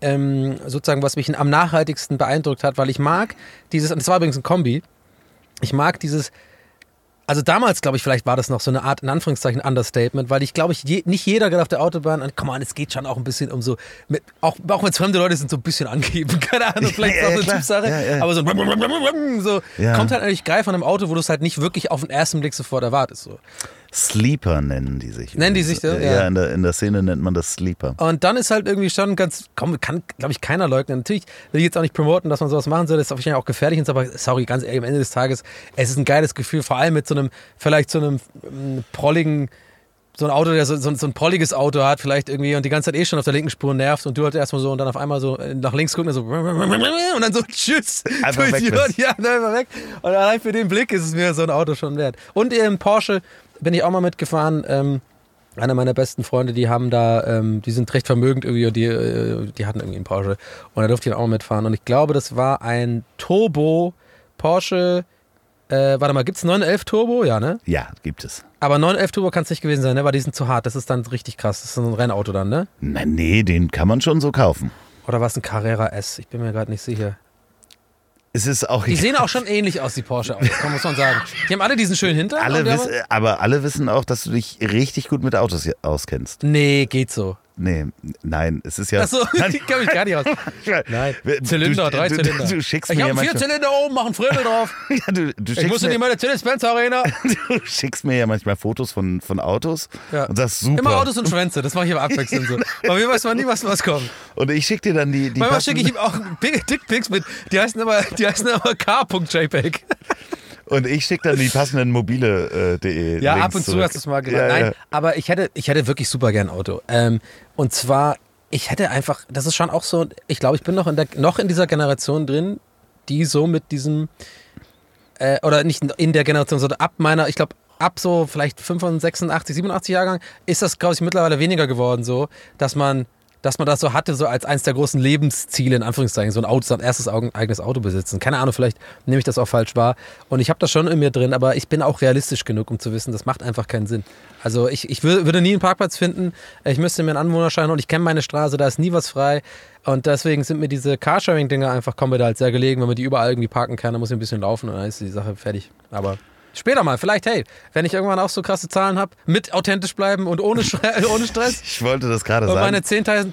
ähm, sozusagen, was mich am nachhaltigsten beeindruckt hat, weil ich mag dieses, und das war übrigens ein Kombi, ich mag dieses, also damals glaube ich, vielleicht war das noch so eine Art, in Anführungszeichen, Understatement, weil ich glaube, ich, je, nicht jeder geht auf der Autobahn und, komm an, es geht schon auch ein bisschen um so, mit, auch, auch wenn es fremde Leute sind, so ein bisschen angeben, keine Ahnung, vielleicht Ja, ist ja, auch so klar. eine Typsache, Ja, ja. aber so, so Ja. kommt halt eigentlich geil von einem Auto, wo du es halt nicht wirklich auf den ersten Blick sofort erwartest. So. Sleeper nennen die sich. Nennen die sich so? Ja, Ja. in, der, in der Szene nennt man das Sleeper. Und dann ist halt irgendwie schon ganz, komm, kann, glaube ich, keiner leugnen. Natürlich will ich jetzt auch nicht promoten, dass man sowas machen soll, das ist wahrscheinlich auch gefährlich, und aber sorry, ganz ehrlich, am Ende des Tages, es ist ein geiles Gefühl, vor allem mit so einem, vielleicht so einem ähm, prolligen, so ein Auto, der so, so, so ein prolliges Auto hat, vielleicht irgendwie und die ganze Zeit eh schon auf der linken Spur nervt und du halt erstmal so und dann auf einmal so äh, nach links gucken und so und dann so tschüss. Einfach weg. Ja, einfach weg. Und allein für den Blick ist es mir so ein Auto schon wert. Und im Porsche bin ich auch mal mitgefahren. Ähm, einer meiner besten Freunde, die haben da, ähm, die sind recht vermögend irgendwie und die, äh, die hatten irgendwie einen Porsche. Und da durfte ich dann auch mal mitfahren. Und ich glaube, das war ein Turbo Porsche Äh, warte mal, gibt es 911 Turbo? Ja, ne? Ja, gibt es. Aber 911 Turbo kann es nicht gewesen sein, ne? Weil die sind zu hart. Das ist dann richtig krass. Das ist ein Rennauto dann, ne? Na, nee, den kann man schon so kaufen. Oder war es ein Carrera S? Ich bin mir gerade nicht sicher. Es ist auch Die sehen auch schon ähnlich aus, die Porsche Autos, muss man sagen. Die haben alle diesen schönen Hintern. alle wissen, aber alle wissen auch, dass du dich richtig gut mit Autos auskennst. nee, geht so. Nee, nein, es ist ja. Achso, ich kenne mich gar nicht aus. Nein. Zylinder, du, drei du, Zylinder. Du, schickst Ich mir ja habe vier manchmal, Zylinder oben, mach einen Frödel drauf. ja, du, du, Ich musste in die mir, Mercedes-Benz Arena. du schickst mir ja manchmal Fotos von, von Autos Ja. und sagst super. Immer Autos und Schwänze, das mache ich aber abwechselnd so. Aber mir weiß man nie, was, was kommt. Und ich schicke dir dann die, die Manchmal schicke ich ihm auch Dickpics mit, die heißen aber, die heißen aber k.jpg. und ich schicke dann die passenden mobile.de. Ja, Links ab und zu zurück. hast du es mal gemacht. Ja, Nein, ja. aber ich hätte, ich hätte wirklich super gern ein Auto. Ähm, und zwar, ich hätte einfach, das ist schon auch so, ich glaube, ich bin noch in, der, noch in dieser Generation drin, die so mit diesem, äh, oder nicht in der Generation, sondern ab meiner, ich glaube, ab so vielleicht 85, 86, 87 Jahrgang ist das, glaube ich, mittlerweile weniger geworden so, dass man dass man das so hatte, so als eines der großen Lebensziele, in Anführungszeichen, so ein Auto, sein erstes eigenes Auto besitzen. Keine Ahnung, vielleicht nehme ich das auch falsch wahr. Und ich habe das schon in mir drin, aber ich bin auch realistisch genug, um zu wissen, das macht einfach keinen Sinn. Also ich, ich wür- würde nie einen Parkplatz finden, ich müsste mir einen Anwohnerschein und ich kenne meine Straße, da ist nie was frei. Und deswegen sind mir diese Carsharing-Dinger einfach, kommen mir da halt sehr gelegen, wenn man die überall irgendwie parken kann, dann muss ich ein bisschen laufen und dann ist die Sache fertig. Aber später mal, vielleicht, hey, wenn ich irgendwann auch so krasse Zahlen habe, mit authentisch bleiben und ohne, ohne Stress Ich wollte das gerade und sagen. meine 10.000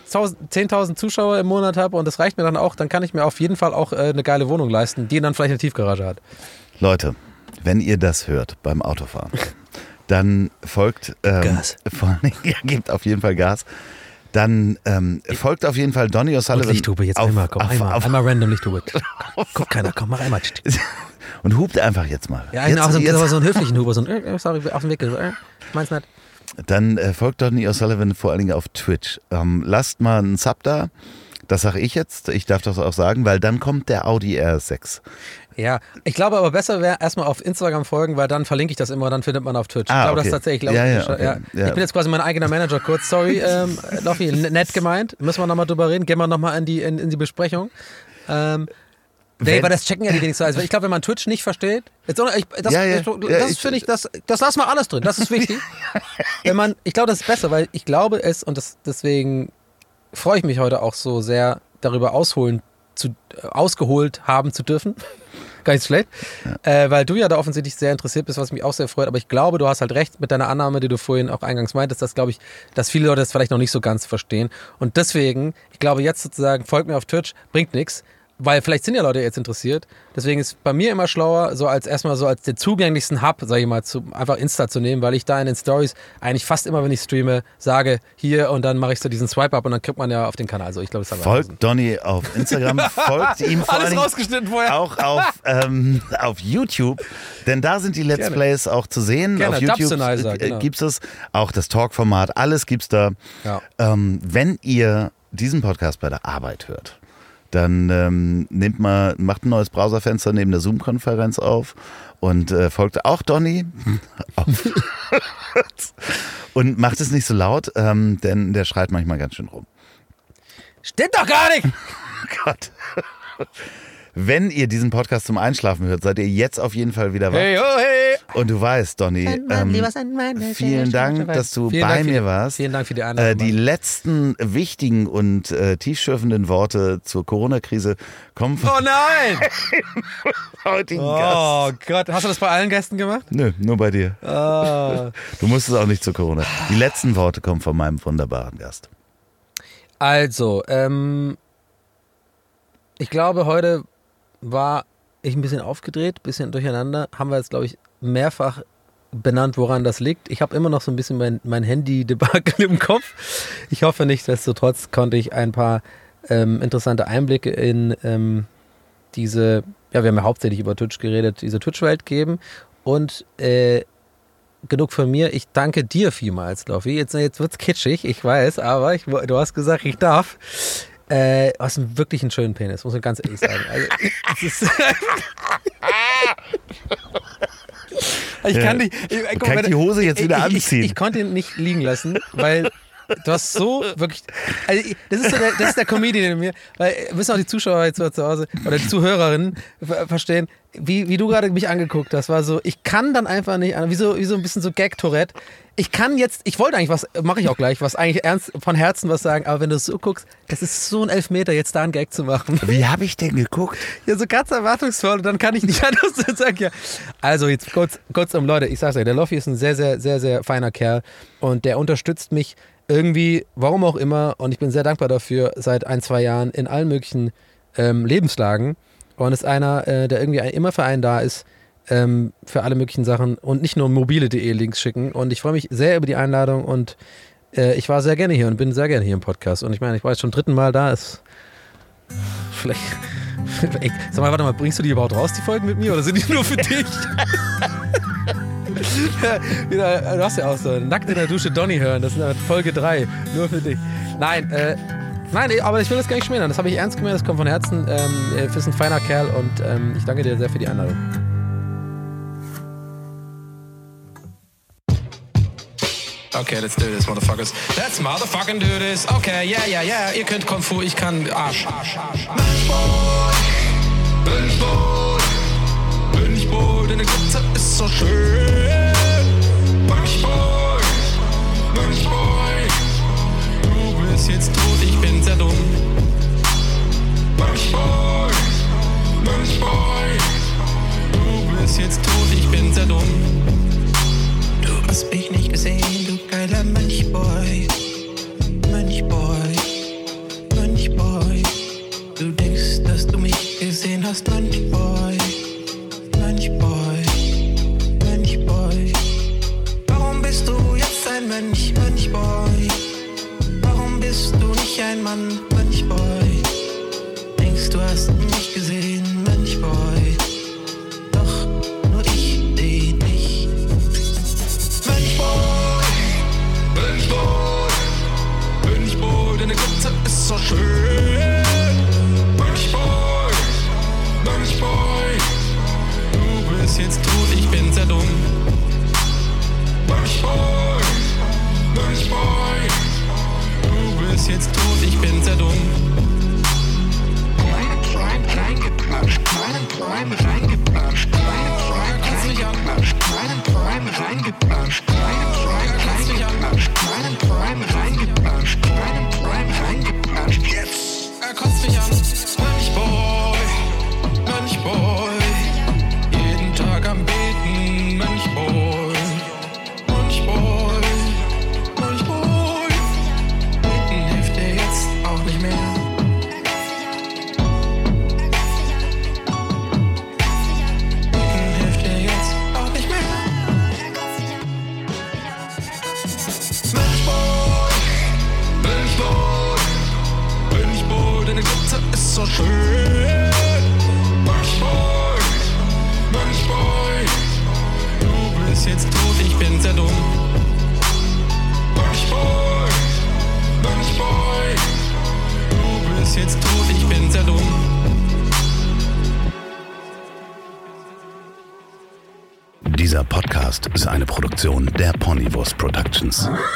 10.000 Zuschauer im Monat habe und das reicht mir dann auch, dann kann ich mir auf jeden Fall auch äh, eine geile Wohnung leisten, die dann vielleicht eine Tiefgarage hat. Leute, wenn ihr das hört beim Autofahren, dann folgt ähm, Gas. Vor ja, gebt auf jeden Fall Gas. Dann ähm, folgt auf jeden Fall Donny O'Sullivan. Und Lichthube, jetzt auf, einmal, komm, auf, einmal, auf, einmal random Lichthube. Komm, guck keiner, komm, mach einmal. Und hupt einfach jetzt mal. Ja, genau, so, jetzt, so einen höflichen Huber, so ein, äh, sorry, auf den Weg, äh, meinst nicht. Dann äh, folgt Donny O'Sullivan vor allen Dingen auf Twitch. Ähm, lasst mal einen Sub da. Das sage ich jetzt. Ich darf das auch sagen, weil dann kommt der Audi R6. Ja, ich glaube aber besser wäre erstmal auf Instagram folgen, weil dann verlinke ich das immer, dann findet man auf Twitch. Ah, ich glaube, das okay. ist tatsächlich glaub, Ja, ja, ich, okay. ja. Ich bin jetzt quasi mein eigener Manager kurz. Sorry, ähm, Loffi, nett gemeint. Müssen wir nochmal drüber reden. Gehen wir nochmal in die, in, in die Besprechung. Ähm, Nee, aber das checken ja die wenigsten. Also ich glaube, wenn man Twitch nicht versteht, jetzt, ich, das, Ja, ja. das, Ja, das ich- finde ich, das, das lassen wir alles drin. Das ist wichtig. wenn man, ich glaube, das ist besser, weil ich glaube es und das, deswegen freue ich mich heute auch so sehr darüber ausholen zu, äh, ausgeholt haben zu dürfen. Gar nicht schlecht. Äh, weil du ja da offensichtlich sehr interessiert bist, was mich auch sehr freut. Aber ich glaube, du hast halt recht mit deiner Annahme, die du vorhin auch eingangs meintest, dass, glaube ich, dass viele Leute das vielleicht noch nicht so ganz verstehen. Und deswegen, ich glaube, jetzt sozusagen, folgt mir auf Twitch, bringt nichts. Weil vielleicht sind ja Leute jetzt interessiert. Deswegen ist bei mir immer schlauer, so als erstmal so als den zugänglichsten Hub, sag ich mal, zu, einfach Insta zu nehmen, weil ich da in den Stories eigentlich fast immer, wenn ich streame, sage, hier und dann mache ich so diesen Swipe-Up und dann kriegt man ja auf den Kanal. Also ich glaube, es Folgt Donny auf Instagram, folgt ihm vor Alles rausgeschnitten vorher. auch auf, ähm, auf YouTube, denn da sind die Let's Gerne. Plays auch zu sehen. Gerne, auf YouTube äh, genau. gibt es auch das Talk-Format, alles gibt's da. Ja. Ähm, wenn ihr diesen Podcast bei der Arbeit hört, dann ähm, nehmt mal, macht ein neues Browserfenster neben der Zoom-Konferenz auf und äh, folgt auch Donny auf. und macht es nicht so laut, ähm, denn der schreit manchmal ganz schön rum. Stimmt doch gar nicht! Gott. Wenn ihr diesen Podcast zum Einschlafen hört, seid ihr jetzt auf jeden Fall wieder wach. Hey, oh, hey! Und du weißt, Donny, ähm, vielen Dank, dass du Vielen bei Dank mir die- warst. Vielen Dank für die Äh, Einladung. die Mann. letzten wichtigen und äh, tiefschürfenden Worte zur Corona-Krise kommen von oh nein! heutigen Gast. Oh Gott, hast du das bei allen Gästen gemacht? Nö, nur bei dir. Oh. Du musstest auch nicht zur Corona. Die letzten Worte kommen von meinem wunderbaren Gast. Also, ähm, ich glaube, heute war ich ein bisschen aufgedreht, ein bisschen durcheinander. Haben wir jetzt, glaube ich, mehrfach benannt, woran das liegt. Ich habe immer noch so ein bisschen mein, mein Handy-Debakel im Kopf. Ich hoffe, nichtsdestotrotz konnte ich ein paar ähm, interessante Einblicke in ähm, diese, ja, wir haben ja hauptsächlich über Twitch geredet, diese Twitch-Welt geben. Und äh, genug von mir. Ich danke dir vielmals, Loffi. Jetzt, jetzt wird's kitschig, ich weiß, aber ich, du hast gesagt, ich darf. Äh, hast einen wirklich einen schönen Penis, muss ich ganz ehrlich sagen. Also, ich kann nicht. Ich, guck Kann ich die Hose jetzt wieder ich, anziehen? Ich, ich konnte ihn nicht liegen lassen, weil du hast so wirklich. Also, das, ist so der, das ist der Comedian in mir, weil müssen auch die Zuschauer jetzt zu Hause oder die Zuhörerinnen verstehen, wie, wie du gerade mich angeguckt hast, war so, ich kann dann einfach nicht, wie so, wie so ein bisschen so Gag-Tourette. Ich kann jetzt, ich wollte eigentlich was, mache ich auch gleich, was eigentlich ernst von Herzen was sagen, aber wenn du es so guckst, das ist so ein Elfmeter, jetzt da einen Gag zu machen. Wie habe ich denn geguckt? Ja, so ganz erwartungsvoll und dann kann ich nicht anders sagen. Ja. Also jetzt kurz, kurz um Leute, ich sag's euch, der Loffi ist ein sehr, sehr, sehr, sehr feiner Kerl und der unterstützt mich irgendwie, warum auch immer, und ich bin sehr dankbar dafür, seit ein, zwei Jahren in allen möglichen ähm, Lebenslagen und ist einer, äh, der irgendwie immer für einen da ist, ähm, für alle möglichen Sachen und nicht nur mobile.de Links schicken. Und ich freue mich sehr über die Einladung und äh, ich war sehr gerne hier und bin sehr gerne hier im Podcast. Und ich meine, ich war jetzt schon dritten Mal da, ist vielleicht. Ey, sag mal, warte mal, bringst du die überhaupt raus, die Folgen mit mir, oder sind die nur für dich? du hast ja auch so nackt in der Dusche Donny hören, das ist Folge 3, nur für dich. Nein, äh, Nein, aber ich will das gar nicht schmälern. Das habe ich ernst gemeint, das kommt von Herzen. Ähm, du bist ein feiner Kerl und ähm, ich danke dir sehr für die Einladung. Okay, let's do this, motherfuckers. Let's motherfucking do this. Okay, yeah, yeah, yeah. Ihr könnt Kung Fu, ich kann Arsch. Arsch, Arsch, Arsch. Mönchboy, Mönchboy, deine Glitzer ist so schön. Productions.